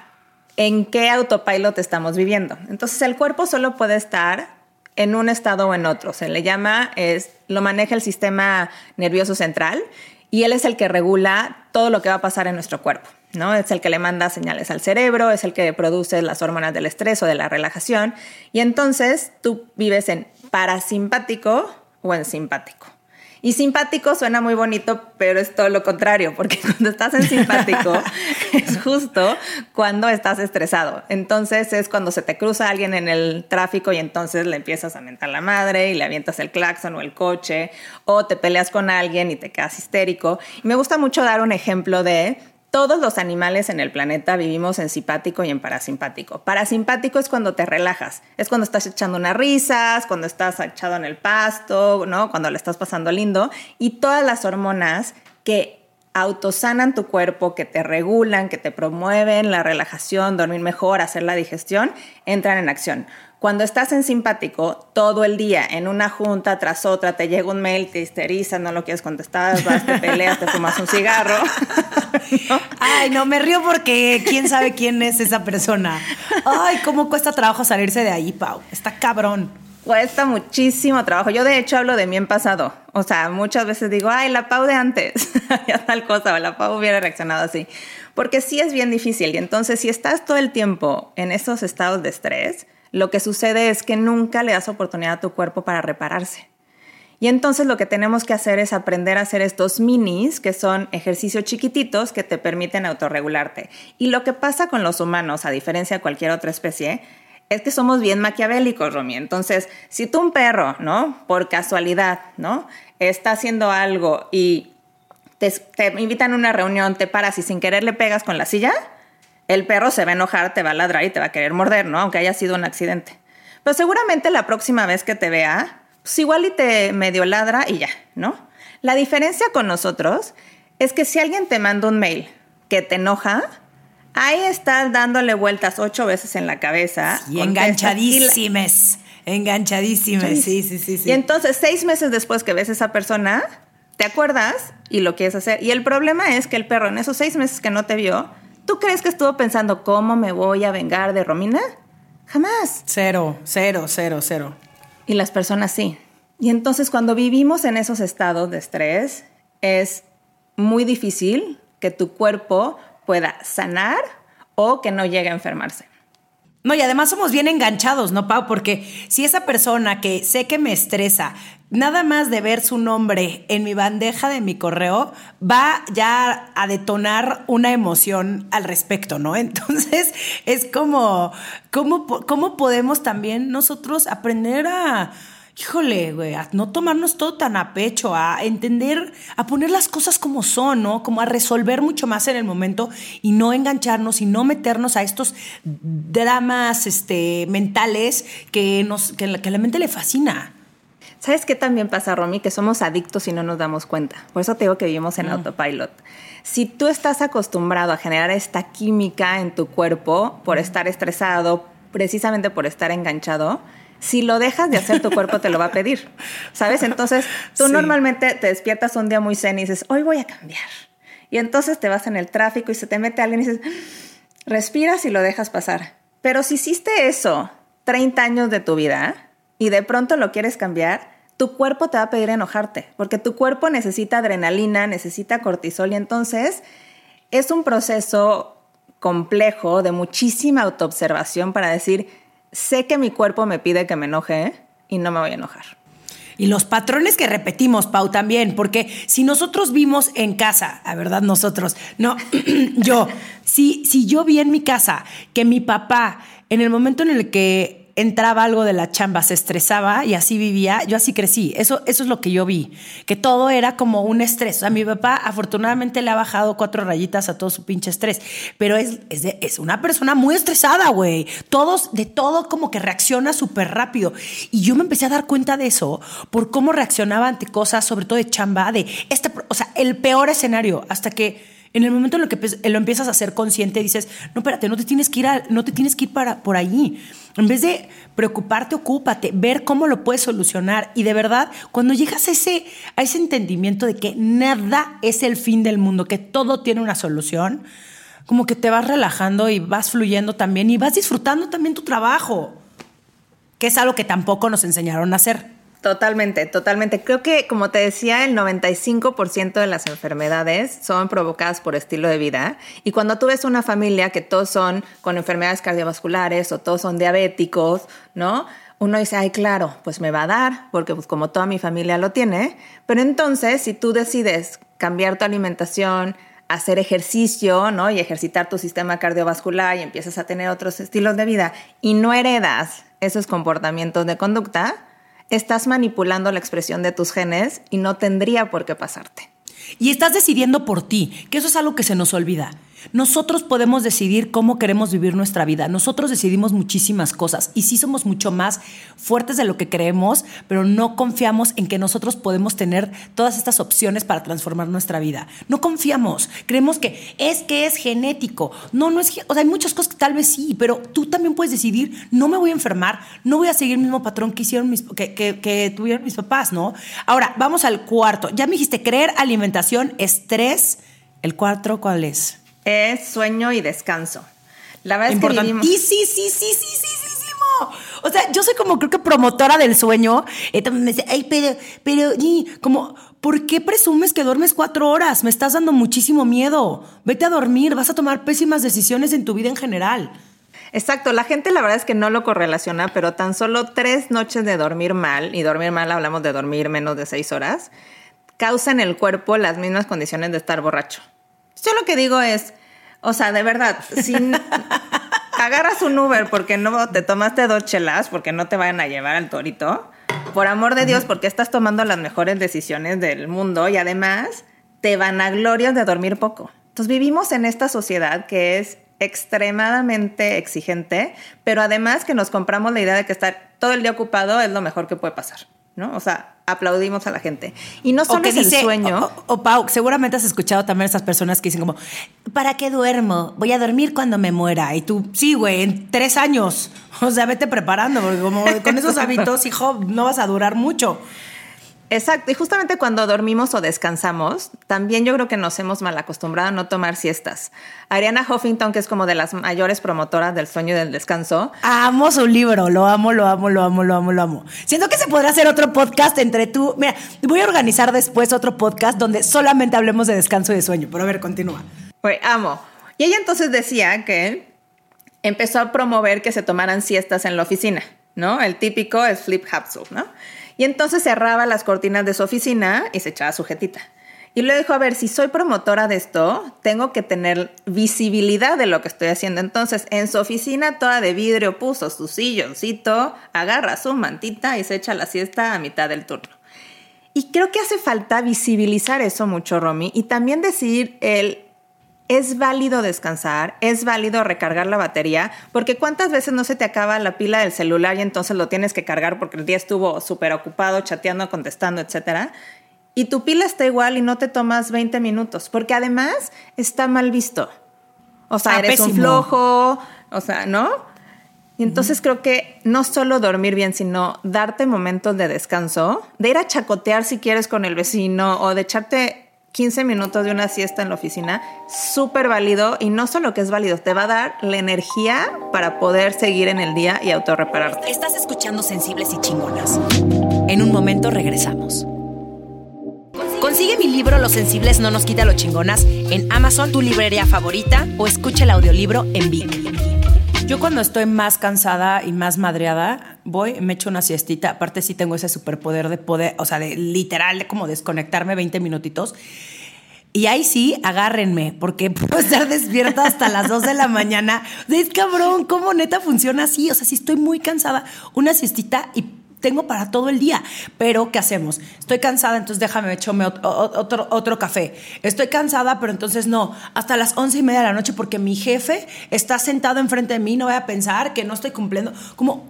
en qué autopilot estamos viviendo. Entonces el cuerpo solo puede estar en un estado o en otro. Se le llama, es, lo maneja el sistema nervioso central y él es el que regula todo lo que va a pasar en nuestro cuerpo. ¿no? Es el que le manda señales al cerebro, es el que produce las hormonas del estrés o de la relajación. Y entonces tú vives en parasimpático o en simpático. Y simpático suena muy bonito, pero es todo lo contrario, porque cuando estás en simpático es justo cuando estás estresado. Entonces es cuando se te cruza alguien en el tráfico y entonces le empiezas a mentar la madre y le avientas el claxon o el coche, o te peleas con alguien y te quedas histérico. Y me gusta mucho dar un ejemplo de todos los animales en el planeta vivimos en simpático y en parasimpático. Parasimpático es cuando te relajas, es cuando estás echando unas risas, cuando estás echado en el pasto, ¿no? Cuando le estás pasando lindo y todas las hormonas que autosanan tu cuerpo, que te regulan, que te promueven la relajación, dormir mejor, hacer la digestión, entran en acción. Cuando estás en simpático todo el día, en una junta tras otra, te llega un mail, te histeriza, no lo quieres contestar, vas, te peleas, te fumas un cigarro. Ay, no, me río porque quién sabe quién es esa persona. Ay, cómo cuesta trabajo salirse de ahí, Pau. Está cabrón. Cuesta muchísimo trabajo. Yo de hecho hablo de mí en pasado. O sea, muchas veces digo, ay, la Pau de antes, ya tal cosa, o la Pau hubiera reaccionado así. Porque sí es bien difícil. Y entonces, si estás todo el tiempo en esos estados de estrés, lo que sucede es que nunca le das oportunidad a tu cuerpo para repararse. Y entonces lo que tenemos que hacer es aprender a hacer estos minis, que son ejercicios chiquititos que te permiten autorregularte. Y lo que pasa con los humanos, a diferencia de cualquier otra especie, es que somos bien maquiavélicos, Romy. Entonces, si tú un perro, ¿no? Por casualidad, ¿no? Está haciendo algo y te, te invitan a una reunión, te paras y sin querer le pegas con la silla, el perro se va a enojar, te va a ladrar y te va a querer morder, ¿no? Aunque haya sido un accidente. Pero seguramente la próxima vez que te vea, pues igual y te medio ladra y ya, ¿no? La diferencia con nosotros es que si alguien te manda un mail que te enoja, ahí estás dándole vueltas ocho veces en la cabeza. Y enganchadísimas. Enganchadísimas, sí, sí, sí, sí. Y entonces, seis meses después que ves a esa persona, te acuerdas y lo quieres hacer. Y el problema es que el perro en esos seis meses que no te vio, ¿tú crees que estuvo pensando cómo me voy a vengar de Romina? Jamás. Cero, cero, cero, cero. Y las personas sí. Y entonces cuando vivimos en esos estados de estrés, es muy difícil que tu cuerpo pueda sanar o que no llegue a enfermarse. No, y además somos bien enganchados, ¿no, Pau? Porque si esa persona que sé que me estresa, nada más de ver su nombre en mi bandeja de mi correo, va ya a detonar una emoción al respecto, ¿no? Entonces, es como, ¿cómo, cómo podemos también nosotros aprender a híjole, güey, a no tomarnos todo tan a pecho, a entender, a poner las cosas como son, ¿no? Como a resolver mucho más en el momento y no engancharnos y no meternos a estos dramas este, mentales que, nos, que, la, que la mente le fascina. ¿Sabes qué también pasa, Romy? Que somos adictos y no nos damos cuenta. Por eso te digo que vivimos en mm. autopilot. Si tú estás acostumbrado a generar esta química en tu cuerpo por estar estresado, precisamente por estar enganchado, si lo dejas de hacer, tu cuerpo te lo va a pedir, ¿sabes? Entonces, tú normalmente te despiertas un día muy zen y dices, hoy voy a cambiar. Y entonces te vas en el tráfico y se te mete alguien y dices, respiras y lo dejas pasar. Pero si hiciste eso 30 años de tu vida y de pronto lo quieres cambiar, tu cuerpo te va a pedir enojarte, porque tu cuerpo necesita adrenalina, necesita cortisol y entonces es un proceso complejo de muchísima autoobservación para decir, sé que mi cuerpo me pide que me enoje y no me voy a enojar. Y los patrones que repetimos, Pau, también, porque si nosotros vimos en casa, la verdad nosotros, no, yo, si, si yo vi en mi casa que mi papá, en el momento en el que entraba algo de la chamba, se estresaba y así vivía, yo así crecí. Eso, eso es lo que yo vi, que todo era como un estrés. A mi papá afortunadamente le ha bajado cuatro rayitas a todo su pinche estrés, pero es, es, es una persona muy estresada, güey. Todos, de todo como que reacciona súper rápido. Y yo me empecé a dar cuenta de eso por cómo reaccionaba ante cosas, sobre todo de chamba, de este, o sea, el peor escenario, hasta que en el momento en el que lo empiezas a ser consciente, dices, no, espérate, no te tienes que ir, no te tienes que ir para, por allí. En vez de preocuparte, ocúpate, ver cómo lo puedes solucionar. Y de verdad, cuando llegas a ese, a ese entendimiento de que nada es el fin del mundo, que todo tiene una solución, como que te vas relajando y vas fluyendo también y vas disfrutando también tu trabajo, que es algo que tampoco nos enseñaron a hacer. Totalmente, totalmente. Creo que, como te decía, el 95% de las enfermedades son provocadas por estilo de vida. Y cuando tú ves una familia que todos son con enfermedades cardiovasculares o todos son diabéticos, ¿no? Uno dice, ay, claro, pues me va a dar, porque pues como toda mi familia lo tiene. Pero entonces, si tú decides cambiar tu alimentación, hacer ejercicio, ¿no? Y ejercitar tu sistema cardiovascular y empiezas a tener otros estilos de vida y no heredas esos comportamientos de conducta, estás manipulando la expresión de tus genes y no tendría por qué pasarte. Y estás decidiendo por ti, que eso es algo que se nos olvida. Nosotros podemos decidir cómo queremos vivir nuestra vida. Nosotros decidimos muchísimas cosas y sí somos mucho más fuertes de lo que creemos, pero no confiamos en que nosotros podemos tener todas estas opciones para transformar nuestra vida. No confiamos. Creemos que es que es genético. No, no es. O sea, hay muchas cosas que tal vez sí, pero tú también puedes decidir. No me voy a enfermar, no voy a seguir el mismo patrón que hicieron mis, que, que tuvieron mis papás, ¿no? Ahora, vamos al cuarto. Ya me dijiste creer, alimentación, estrés. ¿El cuarto cuál es? Es sueño y descanso. La verdad es que vivimos... Y sí, sí, sí, sí, sí, sí, sí. O sea, yo soy como creo que promotora del sueño. Entonces me dice, ay, pero, pero, y, como, ¿por qué presumes que duermes cuatro horas? Me estás dando muchísimo miedo. Vete a dormir, vas a tomar pésimas decisiones en tu vida en general. Exacto, la gente la verdad es que no lo correlaciona, pero tan solo tres noches de dormir mal, y dormir mal hablamos de dormir menos de seis horas, causan en el cuerpo las mismas condiciones de estar borracho. Yo lo que digo es, o sea, de verdad, si agarras un Uber porque no te tomaste dos chelas, porque no te vayan a llevar al torito, por amor de Dios, porque estás tomando las mejores decisiones del mundo y además te van a glorias de dormir poco. Entonces vivimos en esta sociedad que es extremadamente exigente, pero además que nos compramos la idea de que estar todo el día ocupado es lo mejor que puede pasar, ¿no? O sea, aplaudimos a la gente. Y no solo es el sueño. O, Pau, seguramente has escuchado también a esas personas que dicen como, ¿para qué duermo? Voy a dormir cuando me muera. Y tú, sí, güey, en tres años. O sea, vete preparando, porque como con esos hábitos, hijo, no vas a durar mucho. Exacto, y justamente cuando dormimos o descansamos, también yo creo que nos hemos mal acostumbrado a no tomar siestas. Ariana Huffington, que es como de las mayores promotoras del sueño y del descanso. Amo su libro, lo amo, lo amo, lo amo, lo amo, lo amo. Siento que se podrá hacer otro podcast entre tú. Mira, voy a organizar después otro podcast donde solamente hablemos de descanso y de sueño, pero a ver, continúa. Pues amo. Y ella entonces decía que empezó a promover que se tomaran siestas en la oficina, ¿no? El típico es flip ¿no? Y entonces cerraba las cortinas de su oficina y se echaba sujetita. Y le dijo, a ver, si soy promotora de esto, tengo que tener visibilidad de lo que estoy haciendo. Entonces, en su oficina toda de vidrio puso su silloncito, agarra su mantita y se echa la siesta a mitad del turno. Y creo que hace falta visibilizar eso mucho, Romy, y también decir el es válido descansar, es válido recargar la batería, porque cuántas veces no se te acaba la pila del celular y entonces lo tienes que cargar porque el día estuvo súper ocupado, chateando, contestando, etcétera. Y tu pila está igual y no te tomas 20 minutos, porque además está mal visto. O sea, ah, eres un flojo, o sea, ¿no? Y entonces creo que no solo dormir bien, sino darte momentos de descanso, de ir a chacotear si quieres con el vecino o de echarte 15 minutos de una siesta en la oficina, súper válido y no solo que es válido, te va a dar la energía para poder seguir en el día y autorrepararte. Estás escuchando Sensibles y Chingonas. En un momento regresamos. Consigue mi libro Los Sensibles no nos quita lo chingonas en Amazon, tu librería favorita o escucha el audiolibro en Vic. Yo cuando estoy más cansada y más madreada, voy, me echo una siestita. Aparte sí tengo ese superpoder de poder, o sea, de literal como desconectarme 20 minutitos. Y ahí sí, agárrenme, porque puedo estar despierta hasta las 2 de la mañana. Es cabrón, ¿cómo neta funciona así? O sea, si estoy muy cansada, una siestita y tengo para todo el día. Pero, ¿qué hacemos? Estoy cansada, entonces déjame echarme otro, otro, café. Estoy cansada, pero entonces no, hasta las once y media de la noche porque mi jefe está sentado enfrente de mí, no voy a pensar que no estoy cumpliendo. Como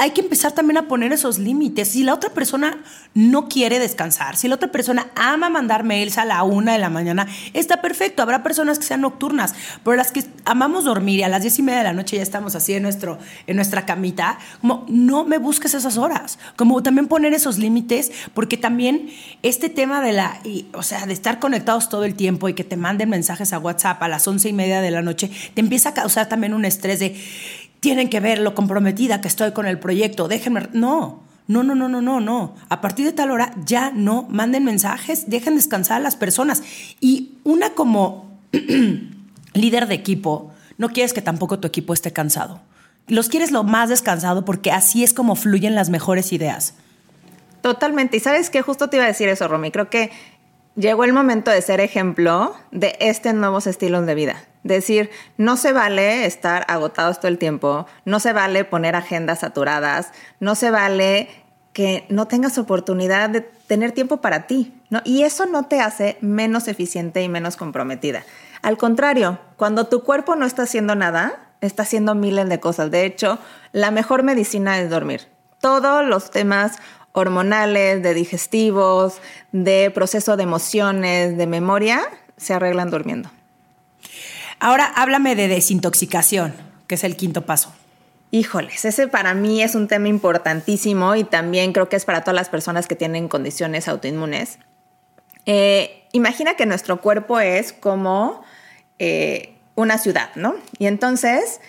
hay que empezar también a poner esos límites. Si la otra persona no quiere descansar, si la otra persona ama mandar mails a la una de la mañana, está perfecto. Habrá personas que sean nocturnas, pero las que amamos dormir y a las diez y media de la noche ya estamos así en, nuestro, en nuestra camita, como no me busques esas horas. Como también poner esos límites, porque también este tema de la, o sea, de estar conectados todo el tiempo y que te manden mensajes a WhatsApp a las once y media de la noche, te empieza a causar también un estrés de tienen que ver lo comprometida que estoy con el proyecto, déjenme... No, no, no, no, no, no, no. A partir de tal hora ya no manden mensajes, dejen descansar a las personas. Y una como líder de equipo, no quieres que tampoco tu equipo esté cansado. Los quieres lo más descansado porque así es como fluyen las mejores ideas. Totalmente. Y sabes que justo te iba a decir eso, Romy. Creo que llegó el momento de ser ejemplo de este nuevos estilos de vida. Decir, no se vale estar agotados todo el tiempo, no se vale poner agendas saturadas, no se vale que no tengas oportunidad de tener tiempo para ti, ¿no? Y eso no te hace menos eficiente y menos comprometida. Al contrario, cuando tu cuerpo no está haciendo nada, está haciendo miles de cosas. De hecho, la mejor medicina es dormir. Todos los temas hormonales, de digestivos, de proceso de emociones, de memoria, se arreglan durmiendo. Ahora háblame de desintoxicación, que es el quinto paso. Híjoles, ese para mí es un tema importantísimo y también creo que es para todas las personas que tienen condiciones autoinmunes. Eh, imagina que nuestro cuerpo es como eh, una ciudad, ¿no? Y entonces,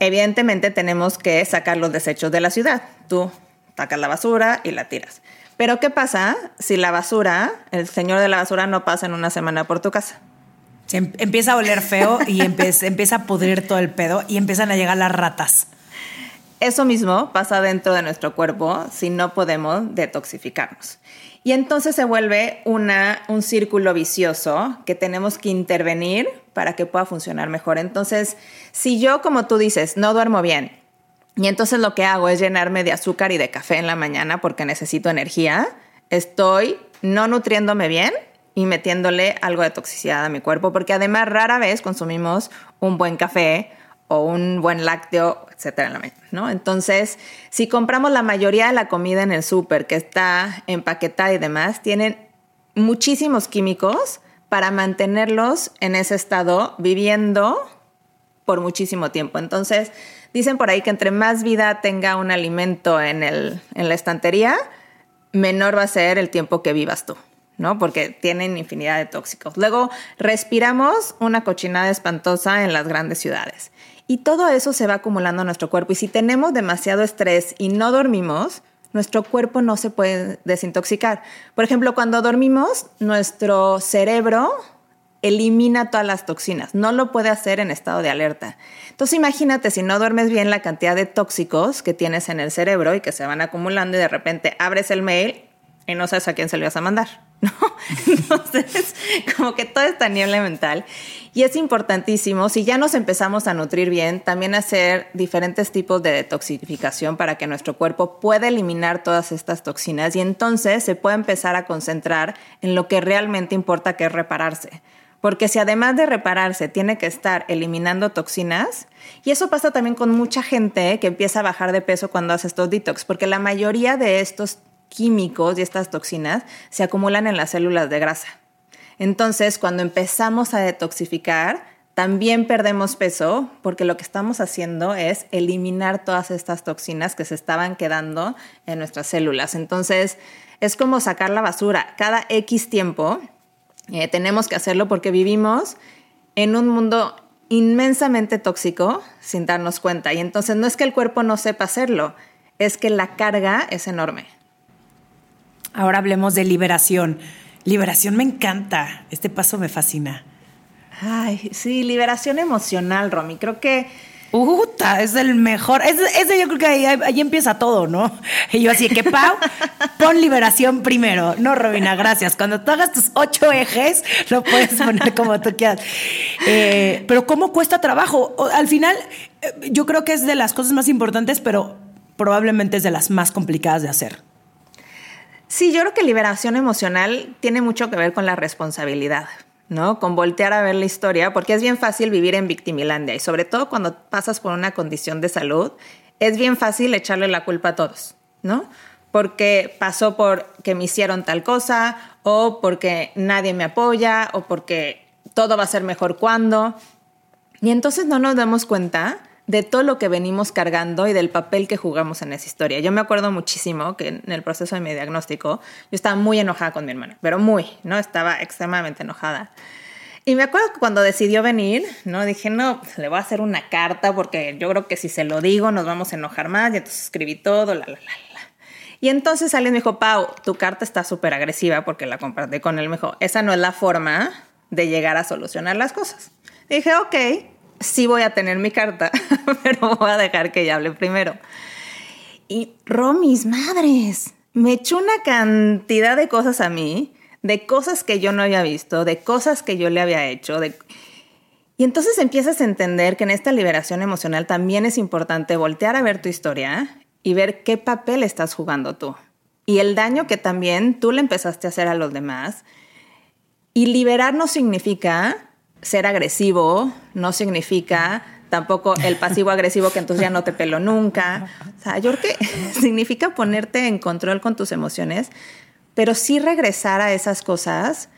evidentemente tenemos que sacar los desechos de la ciudad. Tú sacas la basura y la tiras. Pero ¿qué pasa si la basura, el señor de la basura no pasa en una semana por tu casa? Em, empieza a oler feo y empieza, empieza a pudrir todo el pedo y empiezan a llegar las ratas. Eso mismo pasa dentro de nuestro cuerpo si no podemos detoxificarnos. Y entonces se vuelve una, un círculo vicioso que tenemos que intervenir para que pueda funcionar mejor. Entonces, si yo, como tú dices, no duermo bien, y entonces lo que hago es llenarme de azúcar y de café en la mañana porque necesito energía, estoy no nutriéndome bien y metiéndole algo de toxicidad a mi cuerpo, porque además rara vez consumimos un buen café o un buen lácteo, etcétera, ¿no? Entonces, si compramos la mayoría de la comida en el súper que está empaquetada y demás, tienen muchísimos químicos para mantenerlos en ese estado viviendo por muchísimo tiempo. Entonces, dicen por ahí que entre más vida tenga un alimento en, el, en la estantería, menor va a ser el tiempo que vivas tú. ¿No? Porque tienen infinidad de tóxicos. Luego, respiramos una cochinada espantosa en las grandes ciudades. Y todo eso se va acumulando en nuestro cuerpo. Y si tenemos demasiado estrés y no dormimos, nuestro cuerpo no se puede desintoxicar. Por ejemplo, cuando dormimos, nuestro cerebro elimina todas las toxinas. No lo puede hacer en estado de alerta. Entonces imagínate si no duermes bien la cantidad de tóxicos que tienes en el cerebro y que se van acumulando y de repente abres el mail y no sabes a quién se lo vas a mandar, Entonces, como que todo está niebla mental. Y es importantísimo, si ya nos empezamos a nutrir bien, también hacer diferentes tipos de detoxificación para que nuestro cuerpo pueda eliminar todas estas toxinas y entonces se puede empezar a concentrar en lo que realmente importa, que es repararse. Porque si además de repararse tiene que estar eliminando toxinas, y eso pasa también con mucha gente que empieza a bajar de peso cuando hace estos detox, porque la mayoría de estos químicos y estas toxinas se acumulan en las células de grasa. Entonces, cuando empezamos a detoxificar, también perdemos peso porque lo que estamos haciendo es eliminar todas estas toxinas que se estaban quedando en nuestras células. Entonces, es como sacar la basura. Cada X tiempo eh, tenemos que hacerlo porque vivimos en un mundo inmensamente tóxico sin darnos cuenta. Y entonces no es que el cuerpo no sepa hacerlo, es que la carga es enorme. Ahora hablemos de liberación. Liberación me encanta. Este paso me fascina. Ay, sí, liberación emocional, Romy. Creo que. Uta, es el mejor. Ese, yo creo que ahí, empieza todo, ¿no? Y yo así que, Pau, pon liberación primero. No, Robina, gracias. Cuando tú hagas tus ocho ejes, lo puedes poner como tú quieras. Eh, pero ¿cómo cuesta trabajo? Al final, eh, yo creo que es de las cosas más importantes, pero probablemente es de las más complicadas de hacer. Sí, yo creo que liberación emocional tiene mucho que ver con la responsabilidad, ¿no? Con voltear a ver la historia, porque es bien fácil vivir en victimilandia y sobre todo cuando pasas por una condición de salud, es bien fácil echarle la culpa a todos, ¿no? Porque pasó por que me hicieron tal cosa o porque nadie me apoya o porque todo va a ser mejor cuando. Y entonces no nos damos cuenta de todo lo que venimos cargando y del papel que jugamos en esa historia. Yo me acuerdo muchísimo que en el proceso de mi diagnóstico yo estaba muy enojada con mi hermana, pero muy, ¿no? Estaba extremadamente enojada. Y me acuerdo que cuando decidió venir, ¿no? Dije, no, le voy a hacer una carta porque yo creo que si se lo digo nos vamos a enojar más. Y entonces escribí todo, la, la, la, la. Y entonces alguien me dijo, Pau, tu carta está súper agresiva porque la compartí con él. Me dijo, esa no es la forma de llegar a solucionar las cosas. dije, ok, sí voy a tener mi carta, pero voy a dejar que ella hable primero. Y Romis, madres, me echó una cantidad de cosas a mí, de cosas que yo no había visto, de cosas que yo le había hecho. Y entonces empiezas a entender que en esta liberación emocional también es importante voltear a ver tu historia y ver qué papel estás jugando tú. Y el daño que también tú le empezaste a hacer a los demás. Y liberar no significa ser agresivo no significa tampoco el pasivo agresivo que entonces ya no te pelo nunca. O sea, yo creo que significa ponerte en control con tus emociones, pero sí regresar a esas cosas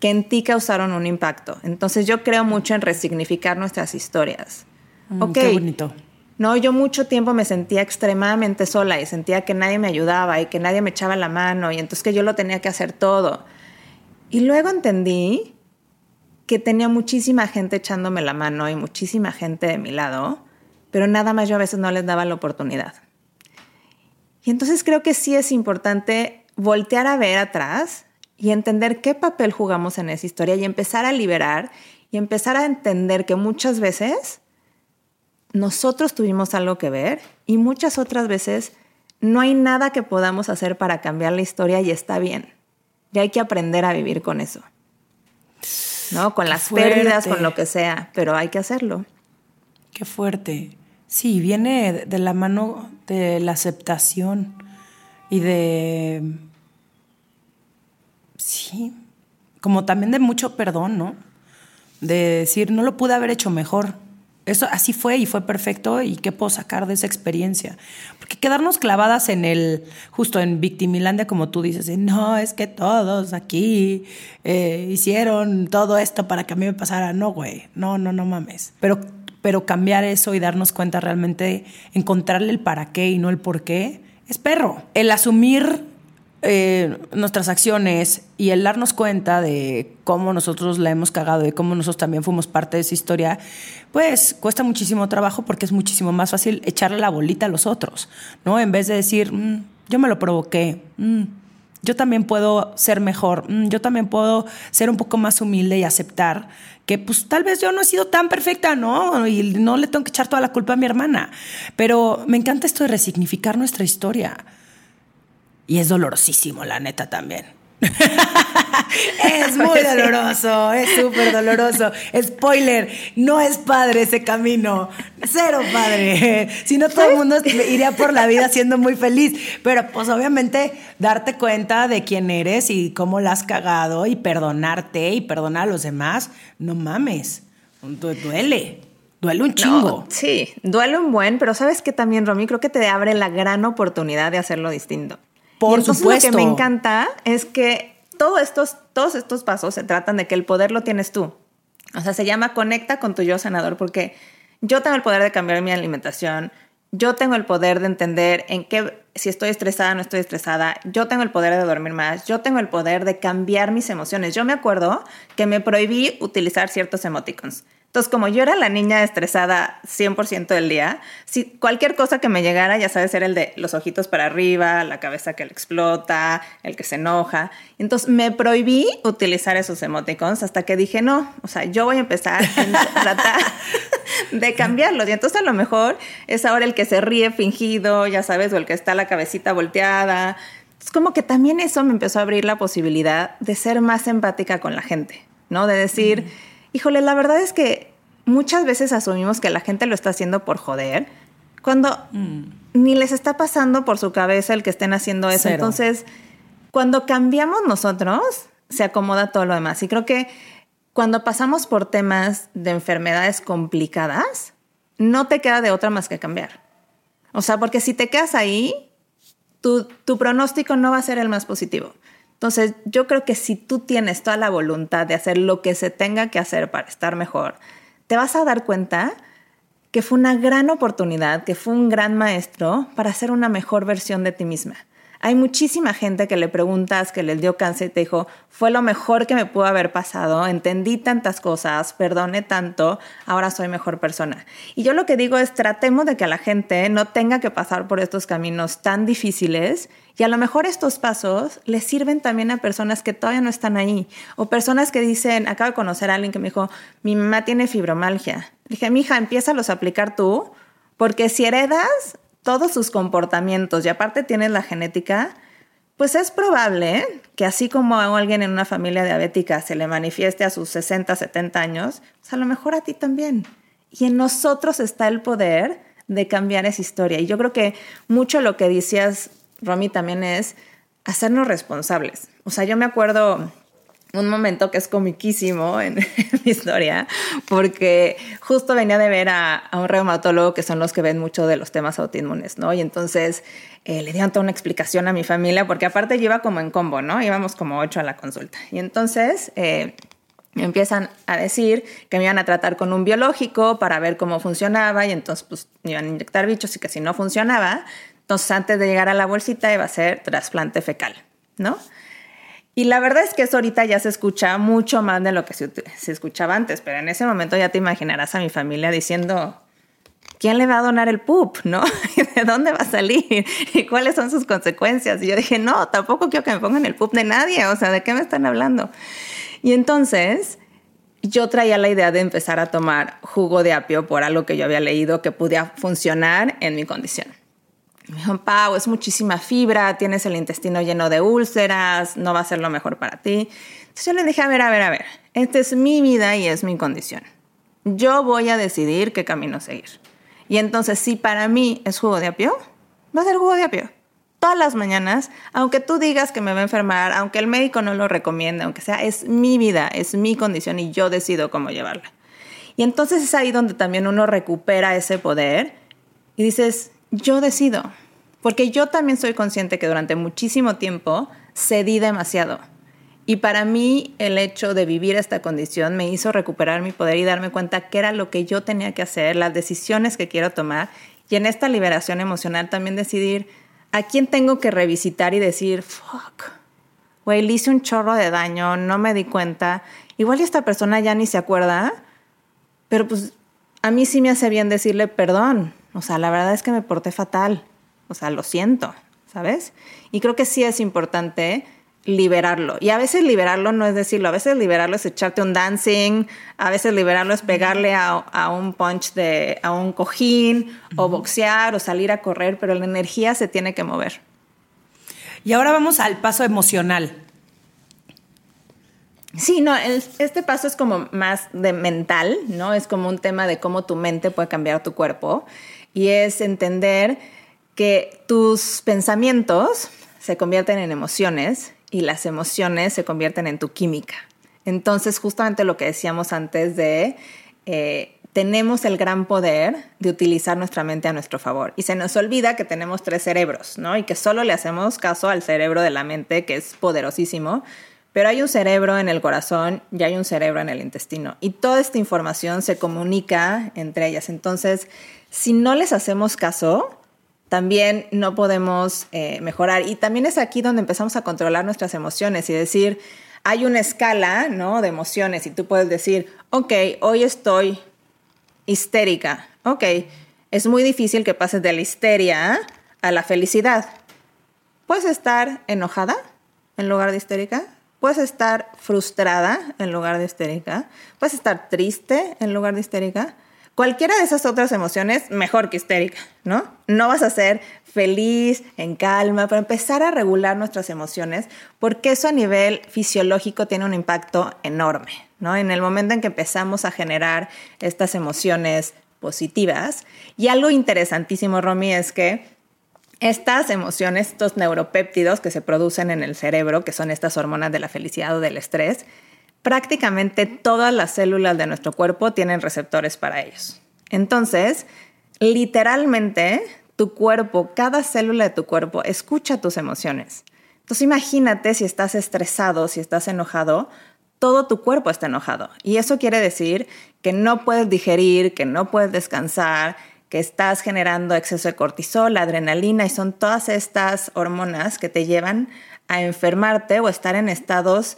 que en ti causaron un impacto. Entonces yo creo mucho en resignificar nuestras historias. Mm, Qué bonito. No, yo mucho tiempo me sentía extremadamente sola y sentía que nadie me ayudaba y que nadie me echaba la mano y entonces que yo lo tenía que hacer todo. Y luego entendí que tenía muchísima gente echándome la mano y muchísima gente de mi lado, pero nada más yo a veces no les daba la oportunidad. Y entonces creo que sí es importante voltear a ver atrás y entender qué papel jugamos en esa historia y empezar a liberar y empezar a entender que muchas veces nosotros tuvimos algo que ver y muchas otras veces no hay nada que podamos hacer para cambiar la historia y está bien. Y hay que aprender a vivir con eso. ¿No? Con las pérdidas, con lo que sea, pero hay que hacerlo. Qué fuerte. Sí, viene de la mano de la aceptación y de... Sí, como también de mucho perdón, ¿no? De decir, no lo pude haber hecho mejor. Eso así fue y fue perfecto y qué puedo sacar de esa experiencia. Porque quedarnos clavadas en el, justo en Victimilandia, como tú dices, no, es que todos aquí eh, hicieron todo esto para que a mí me pasara. No, güey, no, no, no mames. Pero, pero cambiar eso y darnos cuenta realmente, encontrarle el para qué y no el por qué, es perro. El asumir eh, nuestras acciones y el darnos cuenta de cómo nosotros la hemos cagado y cómo nosotros también fuimos parte de esa historia, pues cuesta muchísimo trabajo porque es muchísimo más fácil echarle la bolita a los otros, ¿no? En vez de decir, mm, yo me lo provoqué, mm, yo también puedo ser mejor, mm, yo también puedo ser un poco más humilde y aceptar que pues tal vez yo no he sido tan perfecta, ¿no? Y no le tengo que echar toda la culpa a mi hermana. Pero me encanta esto de resignificar nuestra historia. Y es dolorosísimo, la neta también. es muy doloroso, es súper doloroso. Spoiler, no es padre ese camino. Cero padre. Si no, todo el mundo iría por la vida siendo muy feliz. Pero pues obviamente darte cuenta de quién eres y cómo la has cagado y perdonarte y perdonar a los demás, no mames. Duele. Duele un chingo. sí, duele un buen, pero sabes que también, Romy, creo que te abre la gran oportunidad de hacerlo distinto. Por supuesto. Lo que me encanta es que todos estos, todos estos pasos se tratan de que el poder lo tienes tú. O sea, se llama conecta con tu yo sanador porque yo tengo el poder de cambiar mi alimentación, yo tengo el poder de entender en qué, si estoy estresada o no estoy estresada, yo tengo el poder de dormir más, yo tengo el poder de cambiar mis emociones. Yo me acuerdo que me prohibí utilizar ciertos emoticons. Entonces, como yo era la niña estresada 100% del día, si cualquier cosa que me llegara, ya sabes, era el de los ojitos para arriba, la cabeza que le explota, el que se enoja. Entonces, me prohibí utilizar esos emoticons hasta que dije, no, o sea, yo voy a empezar a tratar de cambiarlos. Y entonces, a lo mejor es ahora el que se ríe fingido, ya sabes, o el que está la cabecita volteada. Es como que también eso me empezó a abrir la posibilidad de ser más empática con la gente, ¿no? De decir híjole, la verdad es que muchas veces asumimos que la gente lo está haciendo por joder, cuando mm. ni les está pasando por su cabeza el que estén haciendo eso. Entonces, cuando cambiamos nosotros, se acomoda todo lo demás. Y creo que cuando pasamos por temas de enfermedades complicadas, no te queda de otra más que cambiar. O sea, porque si te quedas ahí, tu, tu pronóstico no va a ser el más positivo. Entonces, yo creo que si tú tienes toda la voluntad de hacer lo que se tenga que hacer para estar mejor, te vas a dar cuenta que fue una gran oportunidad, que fue un gran maestro para hacer una mejor versión de ti misma. Hay muchísima gente que le preguntas que les dio cáncer y te dijo, fue lo mejor que me pudo haber pasado, entendí tantas cosas, perdoné tanto, ahora soy mejor persona. Y yo lo que digo es, tratemos de que la gente no tenga que pasar por estos caminos tan difíciles y a lo mejor estos pasos les sirven también a personas que todavía no están ahí o personas que dicen, acabo de conocer a alguien que me dijo, mi mamá tiene fibromalgia. Le dije, mi hija, empieza a aplicar tú, porque si heredas todos sus comportamientos y aparte tienes la genética, pues es probable que así como a alguien en una familia diabética se le manifieste a sus 60, 70 años, pues a lo mejor a ti también. Y en nosotros está el poder de cambiar esa historia. Y yo creo que mucho lo que decías, Romy, también es hacernos responsables. O sea, yo me acuerdo un momento que es comiquísimo en, mi historia, porque justo venía de ver a, un reumatólogo que son los que ven mucho de los temas autoinmunes, ¿no? Y entonces eh, le dieron toda una explicación a mi familia, porque aparte yo iba como en combo, ¿no? Íbamos como ocho a la consulta. Y entonces... Eh, me empiezan a decir que me iban a tratar con un biológico para ver cómo funcionaba y entonces pues me iban a inyectar bichos y que si no funcionaba, entonces antes de llegar a la bolsita iba a ser trasplante fecal, ¿no? Y la verdad es que eso ahorita ya se escucha mucho más de lo que se, escuchaba antes, pero en ese momento ya te imaginarás a mi familia diciendo, ¿quién le va a donar el pup? ¿No? ¿De dónde va a salir? ¿Y cuáles son sus consecuencias? Y yo dije, no, tampoco quiero que me pongan el pup de nadie, o sea, ¿de qué me están hablando? Y entonces yo traía la idea de empezar a tomar jugo de apio por algo que yo había leído que podía funcionar en mi condición. Me dijo, Pau, es muchísima fibra, tienes el intestino lleno de úlceras, no va a ser lo mejor para ti. Entonces yo le dije, a ver, a ver, a ver, esta es mi vida y es mi condición. Yo voy a decidir qué camino seguir. Y entonces, si para mí es jugo de apio, va a ser jugo de apio. todas las mañanas, aunque tú digas que me va a enfermar, aunque el médico no lo recomiende, aunque sea, es mi vida, es mi condición y yo decido cómo llevarla. Y entonces es ahí donde también uno recupera ese poder y dices, yo decido, porque yo también soy consciente que durante muchísimo tiempo cedí demasiado. Y para mí el hecho de vivir esta condición me hizo recuperar mi poder y darme cuenta que era lo que yo tenía que hacer, las decisiones que quiero tomar. Y en esta liberación emocional también decidir a quién tengo que revisitar y decir, fuck, güey, le hice un chorro de daño, no me di cuenta. Igual esta persona ya ni se acuerda, pero pues a mí sí me hace bien decirle perdón. O sea, la verdad es que me porté fatal. O sea, lo siento, ¿sabes? Y creo que sí es importante liberarlo. Y a veces liberarlo no es decirlo, a veces liberarlo es echarte un dancing, a veces liberarlo es pegarle a, un punch de, a un cojín, o boxear, o salir a correr, pero la energía se tiene que mover. Y ahora vamos al paso emocional. Sí, no, este paso es como más de mental, ¿no? Es como un tema de cómo tu mente puede cambiar tu cuerpo. Y es entender que tus pensamientos se convierten en emociones y las emociones se convierten en tu química. Entonces, justamente lo que decíamos antes de, eh, tenemos el gran poder de utilizar nuestra mente a nuestro favor. Y se nos olvida que tenemos tres cerebros, ¿no? Y que solo le hacemos caso al cerebro de la mente, que es poderosísimo. Pero hay un cerebro en el corazón y hay un cerebro en el intestino. Y toda esta información se comunica entre ellas. Entonces, si no les hacemos caso, también no podemos eh, mejorar. Y también es aquí donde empezamos a controlar nuestras emociones y decir, hay una escala ¿no? de emociones y tú puedes decir, ok, hoy estoy histérica. Ok, es muy difícil que pases de la histeria a la felicidad. Puedes estar enojada en lugar de histérica. Puedes estar frustrada en lugar de histérica. Puedes estar triste en lugar de histérica cualquiera de esas otras emociones mejor que histérica, ¿no? No vas a ser feliz, en calma, pero empezar a regular nuestras emociones, porque eso a nivel fisiológico tiene un impacto enorme, ¿no? En el momento en que empezamos a generar estas emociones positivas. Y algo interesantísimo, Romy, es que estas emociones, estos neuropéptidos que se producen en el cerebro, que son estas hormonas de la felicidad o del estrés, prácticamente todas las células de nuestro cuerpo tienen receptores para ellos. Entonces, literalmente, tu cuerpo, cada célula de tu cuerpo escucha tus emociones. Entonces, imagínate si estás estresado, si estás enojado, todo tu cuerpo está enojado. Y eso quiere decir que no puedes digerir, que no puedes descansar, que estás generando exceso de cortisol, adrenalina, y son todas estas hormonas que te llevan a enfermarte o estar en estados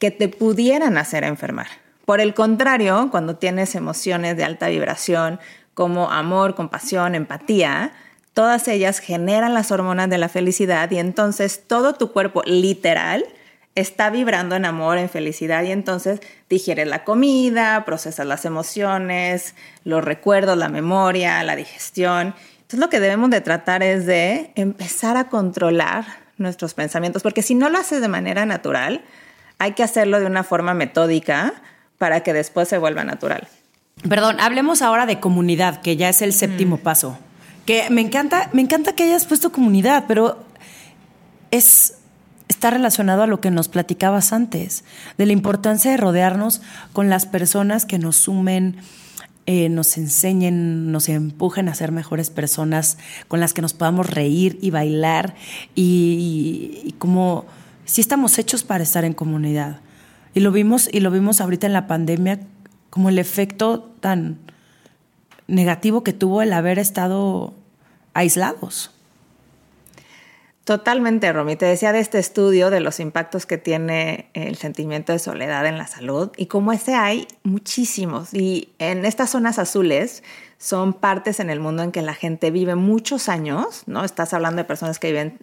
que te pudieran hacer enfermar. Por el contrario, cuando tienes emociones de alta vibración como amor, compasión, empatía, todas ellas generan las hormonas de la felicidad y entonces todo tu cuerpo literal está vibrando en amor, en felicidad y entonces digieres la comida, procesas las emociones, los recuerdos, la memoria, la digestión. Entonces lo que debemos de tratar es de empezar a controlar nuestros pensamientos, porque si no lo haces de manera natural, hay que hacerlo de una forma metódica para que después se vuelva natural. Perdón, hablemos ahora de comunidad, que ya es el séptimo mm. paso. Que me encanta, me encanta que hayas puesto comunidad, pero es está relacionado a lo que nos platicabas antes, de la importancia de rodearnos con las personas que nos sumen, eh, nos enseñen, nos empujen a ser mejores personas, con las que nos podamos reír y bailar y como sí estamos hechos para estar en comunidad. Y lo vimos, y lo vimos ahorita en la pandemia, como el efecto tan negativo que tuvo el haber estado aislados. Totalmente, Romy. Te decía de este estudio de los impactos que tiene el sentimiento de soledad en la salud y como ese hay muchísimos. Y en estas zonas azules son partes en el mundo en que la gente vive muchos años, ¿no? Estás hablando de personas que viven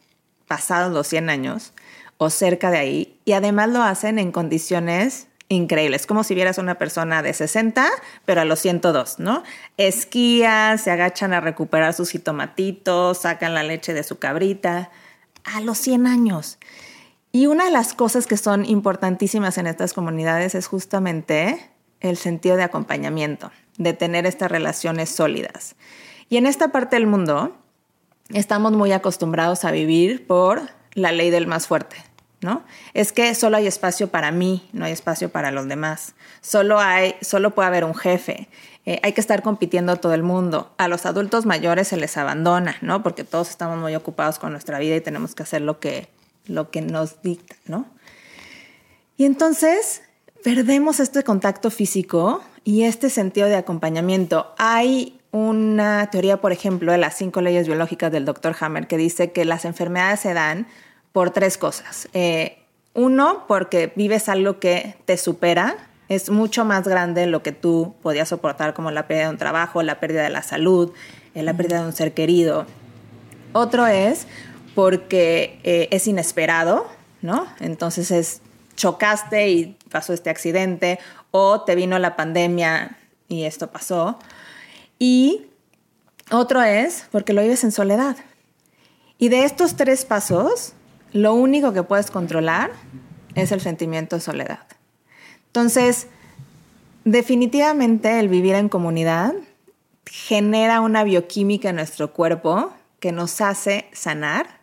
pasados los 100 años o cerca de ahí y además lo hacen en condiciones increíbles, como si vieras una persona de 60, pero a los 102, ¿no? Esquían, se agachan a recuperar sus jitomatitos, sacan la leche de su cabrita, a los 100 años. Y una de las cosas que son importantísimas en estas comunidades es justamente el sentido de acompañamiento, de tener estas relaciones sólidas. Y en esta parte del mundo, estamos muy acostumbrados a vivir por la ley del más fuerte, ¿no? Es que solo hay espacio para mí, no hay espacio para los demás. Solo hay, solo puede haber un jefe. Eh, hay que estar compitiendo todo el mundo. A los adultos mayores se les abandona, ¿no? Porque todos estamos muy ocupados con nuestra vida y tenemos que hacer lo que, lo que nos dicta, ¿no? Y entonces perdemos este contacto físico y este sentido de acompañamiento. Hay una teoría, por ejemplo, de las cinco leyes biológicas del Dr. Hammer que dice que las enfermedades se dan por tres cosas. Eh, uno, porque vives algo que te supera, es mucho más grande lo que tú podías soportar, como la pérdida de un trabajo, la pérdida de la salud, eh, la pérdida de un ser querido. Otro es porque eh, es inesperado, ¿no? Entonces es chocaste y pasó este accidente, o te vino la pandemia y esto pasó. Y otro es porque lo vives en soledad. Y de estos tres pasos, lo único que puedes controlar es el sentimiento de soledad. Entonces, definitivamente el vivir en comunidad genera una bioquímica en nuestro cuerpo que nos hace sanar,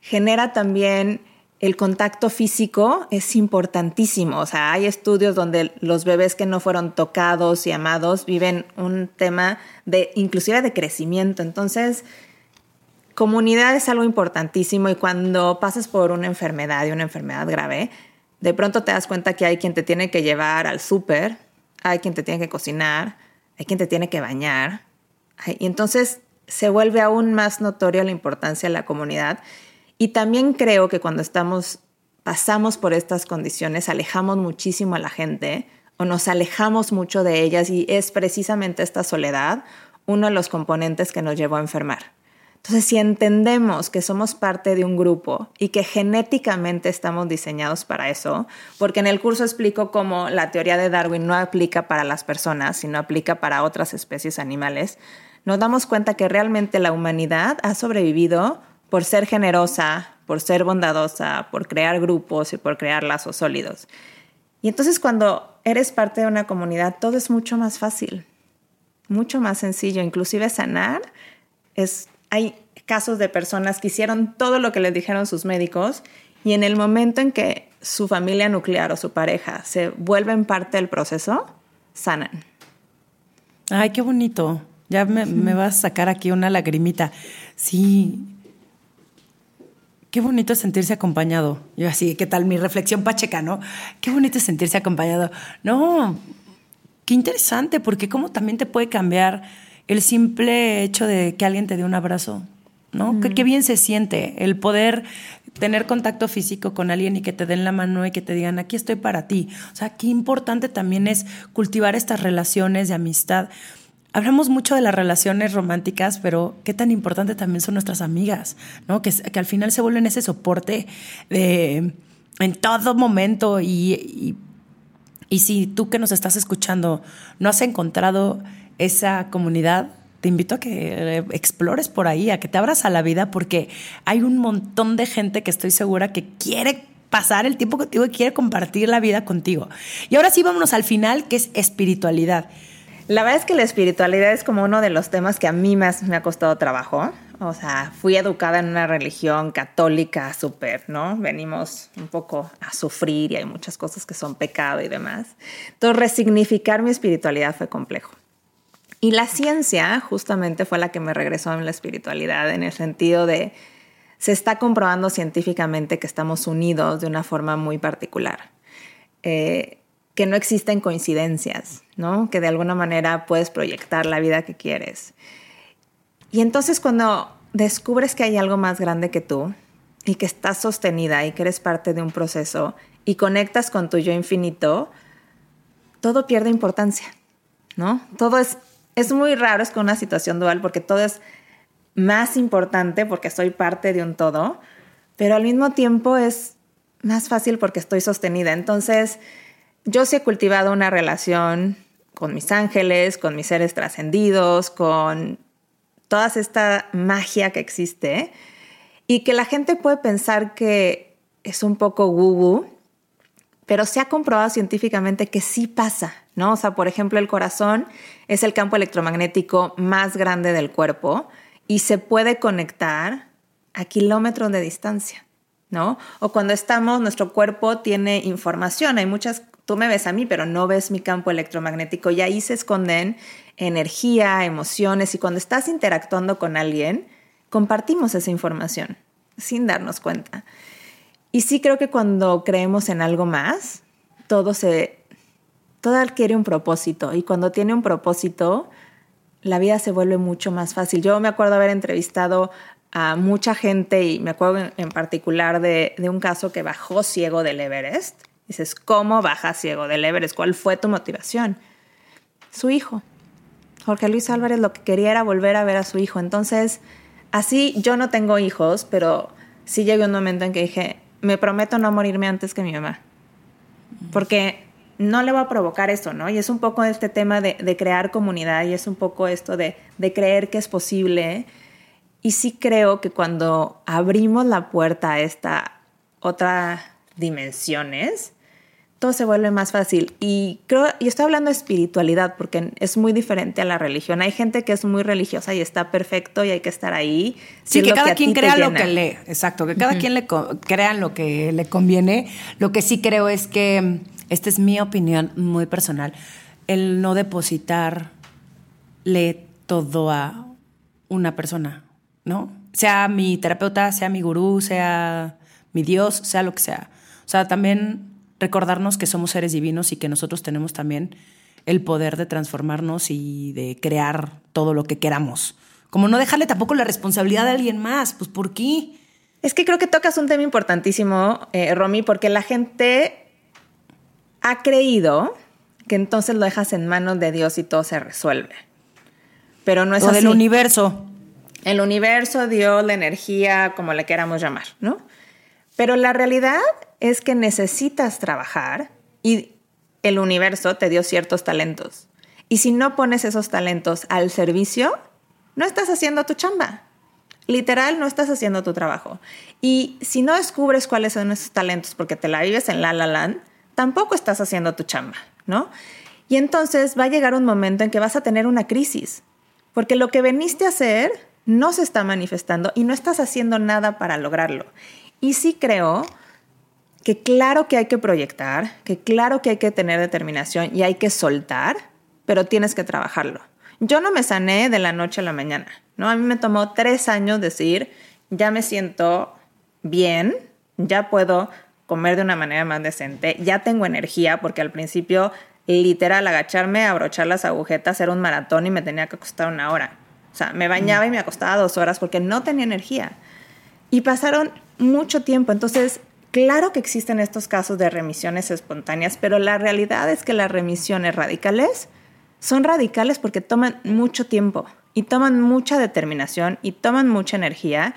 genera también el contacto físico es importantísimo. O sea, hay estudios donde los bebés que no fueron tocados y amados viven un tema de inclusive de crecimiento. Entonces, comunidad es algo importantísimo y cuando pasas por una enfermedad y una enfermedad grave, de pronto te das cuenta que hay quien te tiene que llevar al súper, hay quien te tiene que cocinar, hay quien te tiene que bañar. Y entonces se vuelve aún más notoria la importancia de la comunidad. Y también creo que cuando estamos, pasamos por estas condiciones, alejamos muchísimo a la gente o nos alejamos mucho de ellas y es precisamente esta soledad uno de los componentes que nos llevó a enfermar. Entonces, si entendemos que somos parte de un grupo y que genéticamente estamos diseñados para eso, porque en el curso explico cómo la teoría de Darwin no aplica para las personas, sino aplica para otras especies animales, nos damos cuenta que realmente la humanidad ha sobrevivido por ser generosa, por ser bondadosa, por crear grupos y por crear lazos sólidos. Y entonces cuando eres parte de una comunidad, todo es mucho más fácil, mucho más sencillo, inclusive sanar es hay casos de personas que hicieron todo lo que les dijeron sus médicos y en el momento en que su familia nuclear o su pareja se vuelven parte del proceso, sanan. Ay, qué bonito. Ya me, me vas a sacar aquí una lagrimita. Sí. Qué bonito sentirse acompañado. Yo así, ¿qué tal mi reflexión pacheca, no? Qué bonito sentirse acompañado. No, qué interesante, porque cómo también te puede cambiar el simple hecho de que alguien te dé un abrazo, ¿no? Qué, bien se siente el poder tener contacto físico con alguien y que te den la mano y que te digan, aquí estoy para ti. O sea, qué importante también es cultivar estas relaciones de amistad. Hablamos mucho de las relaciones románticas, pero qué tan importante también son nuestras amigas, ¿no? Que, que al final se vuelven ese soporte en todo momento y, y si tú que nos estás escuchando no has encontrado esa comunidad, te invito a que eh, explores por ahí, a que te abras a la vida, porque hay un montón de gente que estoy segura que quiere pasar el tiempo contigo y quiere compartir la vida contigo. Y ahora sí, vámonos al final, que es espiritualidad. La verdad es que la espiritualidad es como uno de los temas que a mí más me ha costado trabajo. O sea, fui educada en una religión católica súper, ¿no? Venimos un poco a sufrir y hay muchas cosas que son pecado y demás. Entonces, resignificar mi espiritualidad fue complejo. Y la ciencia justamente fue la que me regresó en la espiritualidad, en el sentido de, se está comprobando científicamente que estamos unidos de una forma muy particular, eh, que no existen coincidencias, ¿no? que de alguna manera puedes proyectar la vida que quieres. Y entonces cuando descubres que hay algo más grande que tú y que estás sostenida y que eres parte de un proceso y conectas con tu yo infinito, todo pierde importancia, ¿no? Todo es es muy raro, es con una situación dual porque todo es más importante porque soy parte de un todo, pero al mismo tiempo es más fácil porque estoy sostenida. Entonces, yo sí he cultivado una relación con mis ángeles, con mis seres trascendidos, con toda esta magia que existe y que la gente puede pensar que es un poco woo pero se ha comprobado científicamente que sí pasa, ¿no? O sea, por ejemplo, el corazón es el campo electromagnético más grande del cuerpo y se puede conectar a kilómetros de distancia, ¿no? O cuando estamos, nuestro cuerpo tiene información, hay muchas, tú me ves a mí, pero no ves mi campo electromagnético y ahí se esconden energía, emociones y cuando estás interactuando con alguien, compartimos esa información sin darnos cuenta. Y sí creo que cuando creemos en algo más, todo se todo adquiere un propósito y cuando tiene un propósito, la vida se vuelve mucho más fácil. Yo me acuerdo haber entrevistado a mucha gente y me acuerdo en, particular de, de, un caso que bajó ciego del Everest. Dices, ¿cómo bajas ciego del Everest? ¿Cuál fue tu motivación? Su hijo. Jorge Luis Álvarez lo que quería era volver a ver a su hijo. Entonces, así yo no tengo hijos, pero sí llegó un momento en que dije, me prometo no morirme antes que mi mamá. Porque no le va a provocar eso, ¿no? Y es un poco este tema de, crear comunidad y es un poco esto de, de, creer que es posible. Y sí creo que cuando abrimos la puerta a esta otra dimensiones, todo se vuelve más fácil. Y creo, y estoy hablando de espiritualidad porque es muy diferente a la religión. Hay gente que es muy religiosa y está perfecto y hay que estar ahí. sí, que cada quien crea lo que lee, exacto, que cada quien le crea lo que le conviene. Lo que sí creo es que esta es mi opinión muy personal, el no depositarle todo a una persona, ¿no? Sea mi terapeuta, sea mi gurú, sea mi Dios, sea lo que sea. O sea, también recordarnos que somos seres divinos y que nosotros tenemos también el poder de transformarnos y de crear todo lo que queramos. Como no dejarle tampoco la responsabilidad a alguien más, pues ¿por qué? Es que creo que tocas un tema importantísimo, eh, Romy, porque la gente ha creído que entonces lo dejas en manos de Dios y todo se resuelve. Pero no es o así. del universo. El universo, Dios, la energía, como le queramos llamar, ¿no? Pero la realidad es que necesitas trabajar y el universo te dio ciertos talentos. Y si no pones esos talentos al servicio, no estás haciendo tu chamba. Literal, no estás haciendo tu trabajo. Y si no descubres cuáles son esos talentos porque te la vives en la la land, tampoco estás haciendo tu chamba, ¿no? Y entonces va a llegar un momento en que vas a tener una crisis, porque lo que veniste a hacer no se está manifestando y no estás haciendo nada para lograrlo. Y sí creo que claro que hay que proyectar, que claro que hay que tener determinación y hay que soltar, pero tienes que trabajarlo. Yo no me sané de la noche a la mañana, ¿no? A mí me tomó tres años decir, ya me siento bien, ya puedo comer de una manera más decente, ya tengo energía, porque al principio literal agacharme, abrochar las agujetas era un maratón y me tenía que costar una hora. O sea, me bañaba y me acostaba dos horas porque no tenía energía. Y pasaron mucho tiempo. Entonces, claro que existen estos casos de remisiones espontáneas, pero la realidad es que las remisiones radicales son radicales porque toman mucho tiempo y toman mucha determinación y toman mucha energía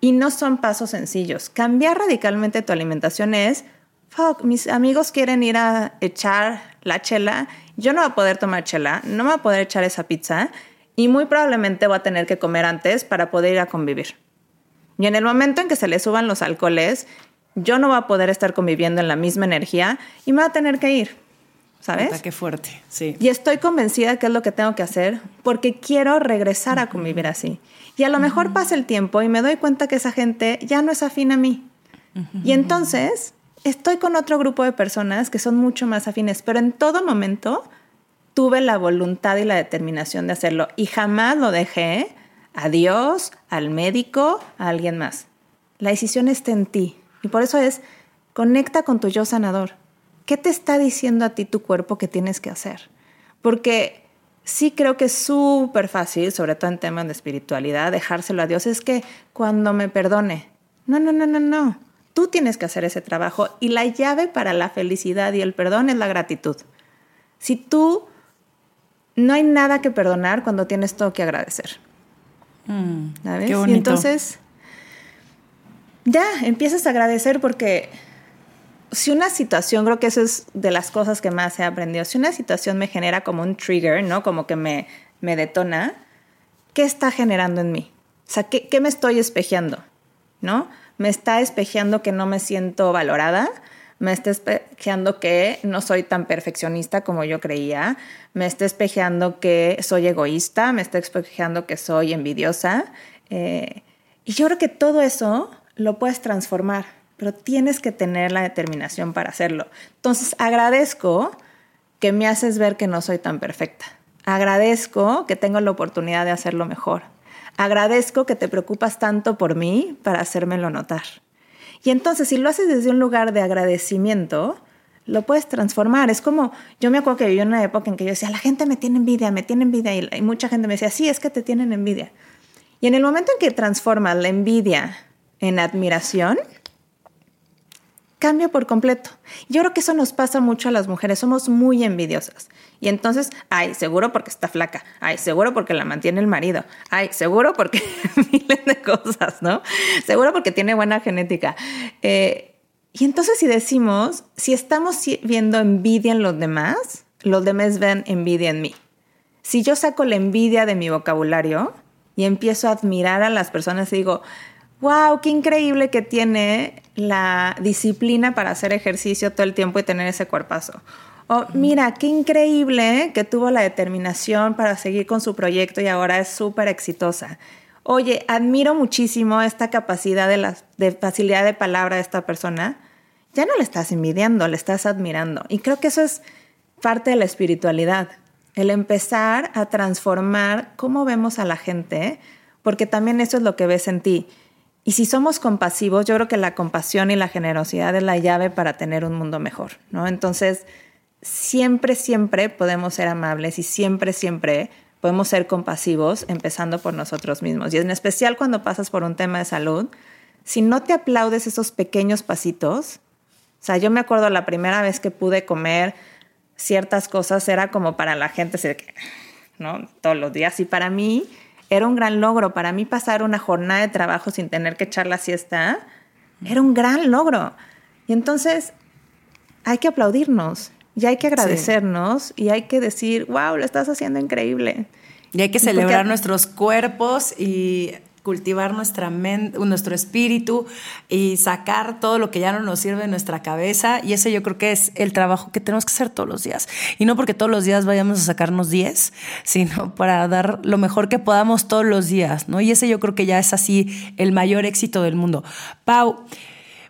y no son pasos sencillos. Cambiar radicalmente tu alimentación es, fuck, mis amigos quieren ir a echar la chela, yo no voy a poder tomar chela, no me voy a poder echar esa pizza y muy probablemente voy a tener que comer antes para poder ir a convivir. Y en el momento en que se le suban los alcoholes, yo no voy a poder estar conviviendo en la misma energía y me voy a tener que ir. ¿Sabes? Qué fuerte, sí. Y estoy convencida que es lo que tengo que hacer porque quiero regresar a convivir así. Y a lo mejor pasa el tiempo y me doy cuenta que esa gente ya no es afín a mí. Y entonces estoy con otro grupo de personas que son mucho más afines, pero en todo momento tuve la voluntad y la determinación de hacerlo y jamás lo dejé a Dios, al médico, a alguien más. La decisión está en ti y por eso es, conecta con tu yo sanador. ¿Qué te está diciendo a ti tu cuerpo que tienes que hacer? Porque sí creo que es súper fácil, sobre todo en temas de espiritualidad, dejárselo a Dios. Es que cuando me perdone, no, no, no, no, no. Tú tienes que hacer ese trabajo y la llave para la felicidad y el perdón es la gratitud. Si tú no hay nada que perdonar cuando tienes todo que agradecer. Mm, ¿Sabes? Y entonces ya empiezas a agradecer porque si una situación, creo que eso es de las cosas que más he aprendido, si una situación me genera como un trigger, ¿no? Como que me, me detona, ¿qué está generando en mí? O sea, ¿qué, ¿qué, me estoy espejeando? ¿No? ¿Me está espejeando que no me siento valorada? Me está espejeando que no soy tan perfeccionista como yo creía, me está espejeando que soy egoísta, me está espejeando que soy envidiosa. Eh, y yo creo que todo eso lo puedes transformar, pero tienes que tener la determinación para hacerlo. Entonces agradezco que me haces ver que no soy tan perfecta. Agradezco que tengo la oportunidad de hacerlo mejor. Agradezco que te preocupas tanto por mí para hacérmelo notar. Y entonces, si lo haces desde un lugar de agradecimiento, lo puedes transformar. Es como, yo me acuerdo que viví una época en que yo decía, la gente me tiene envidia, me tiene envidia, y, mucha gente me decía, sí, es que te tienen envidia. Y en el momento en que transformas la envidia en admiración, cambia por completo. Yo creo que eso nos pasa mucho a las mujeres, somos muy envidiosas. Y entonces, ay, seguro porque está flaca, ay, seguro porque la mantiene el marido, ay, seguro porque miles de cosas, ¿no? Seguro porque tiene buena genética. Eh, y entonces si decimos, si estamos viendo envidia en los demás, los demás ven envidia en mí. Si yo saco la envidia de mi vocabulario y empiezo a admirar a las personas y digo, wow, qué increíble que tiene la disciplina para hacer ejercicio todo el tiempo y tener ese cuerpazo. O mira, qué increíble que tuvo la determinación para seguir con su proyecto y ahora es súper exitosa. Oye, admiro muchísimo esta capacidad de, la, de facilidad de palabra de esta persona. Ya no le estás envidiando, le estás admirando. Y creo que eso es parte de la espiritualidad, el empezar a transformar cómo vemos a la gente, porque también eso es lo que ves en ti. Y si somos compasivos, yo creo que la compasión y la generosidad es la llave para tener un mundo mejor, ¿no? Entonces, siempre, siempre podemos ser amables y siempre, siempre podemos ser compasivos, empezando por nosotros mismos. Y en especial cuando pasas por un tema de salud, si no te aplaudes esos pequeños pasitos, o sea, yo me acuerdo la primera vez que pude comer ciertas cosas, era como para la gente, ¿no? Todos los días. Y para mí, era un gran logro. Para mí pasar una jornada de trabajo sin tener que echar la siesta era un gran logro. Y entonces hay que aplaudirnos y hay que agradecernos y hay que decir, wow, lo estás haciendo increíble. Y hay que celebrar nuestros cuerpos y cultivar nuestra mente, nuestro espíritu y sacar todo lo que ya no nos sirve en nuestra cabeza. Y ese yo creo que es el trabajo que tenemos que hacer todos los días. Y no porque todos los días vayamos a sacarnos 10, sino para dar lo mejor que podamos todos los días, ¿no? Y ese yo creo que ya es así el mayor éxito del mundo. Pau,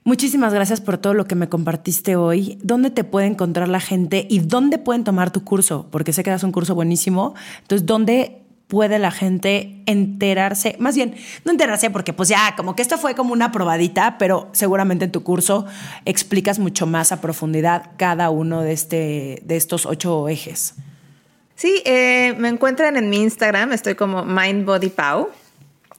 Muchísimas gracias por todo lo que me compartiste hoy. ¿Dónde te puede encontrar la gente y dónde pueden tomar tu curso? Porque sé que das un curso buenísimo. Entonces, ¿dónde puede la gente enterarse, más bien, no enterarse porque pues ya, como que esto fue como una probadita, pero seguramente en tu curso explicas mucho más a profundidad cada uno de, este, de estos ocho ejes. Sí, eh, me encuentran en mi Instagram, estoy como MindBodyPow.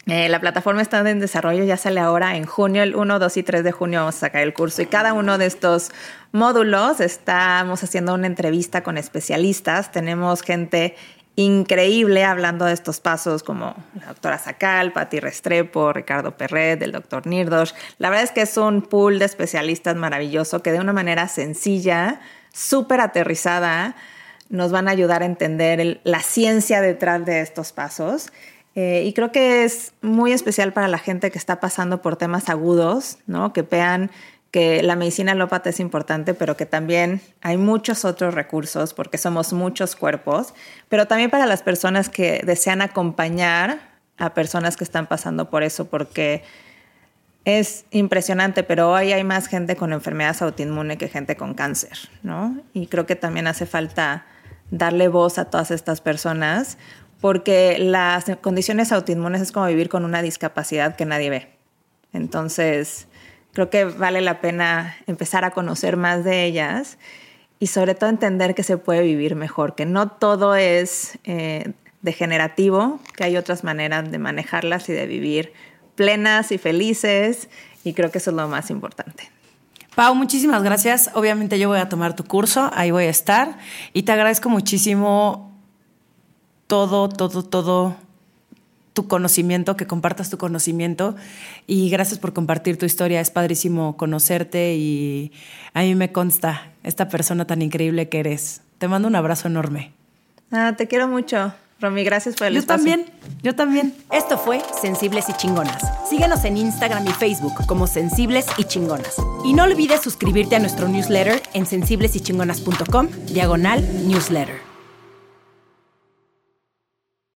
Eh, la plataforma está en desarrollo, ya sale ahora en junio, el 1, 2 y 3 de junio vamos a sacar el curso y cada uno de estos módulos estamos haciendo una entrevista con especialistas, tenemos gente increíble hablando de estos pasos como la doctora Sacal, Patti Restrepo, Ricardo Perret, el doctor Nirdos. La verdad es que es un pool de especialistas maravilloso que de una manera sencilla, súper aterrizada, nos van a ayudar a entender la ciencia detrás de estos pasos. Eh, y creo que es muy especial para la gente que está pasando por temas agudos, ¿no? que vean que la medicina alópata es importante, pero que también hay muchos otros recursos porque somos muchos cuerpos, pero también para las personas que desean acompañar a personas que están pasando por eso, porque es impresionante, pero hoy hay más gente con enfermedades autoinmune que gente con cáncer, ¿no? Y creo que también hace falta darle voz a todas estas personas, porque las condiciones autoinmunes es como vivir con una discapacidad que nadie ve. Entonces, creo que vale la pena empezar a conocer más de ellas y sobre todo entender que se puede vivir mejor, que no todo es eh, degenerativo, que hay otras maneras de manejarlas y de vivir plenas y felices y creo que eso es lo más importante. Pau, muchísimas gracias. Obviamente yo voy a tomar tu curso, ahí voy a estar y te agradezco muchísimo todo, todo, todo tu conocimiento, que compartas tu conocimiento y gracias por compartir tu historia. Es padrísimo conocerte y a mí me consta esta persona tan increíble que eres. Te mando un abrazo enorme. Ah, te quiero mucho. Romy, gracias por el yo espacio. Yo también, yo también. Esto fue Sensibles y Chingonas. Síguenos en Instagram y Facebook como Sensibles y Chingonas. Y no olvides suscribirte a nuestro newsletter en sensiblesychingonas.com, diagonal newsletter.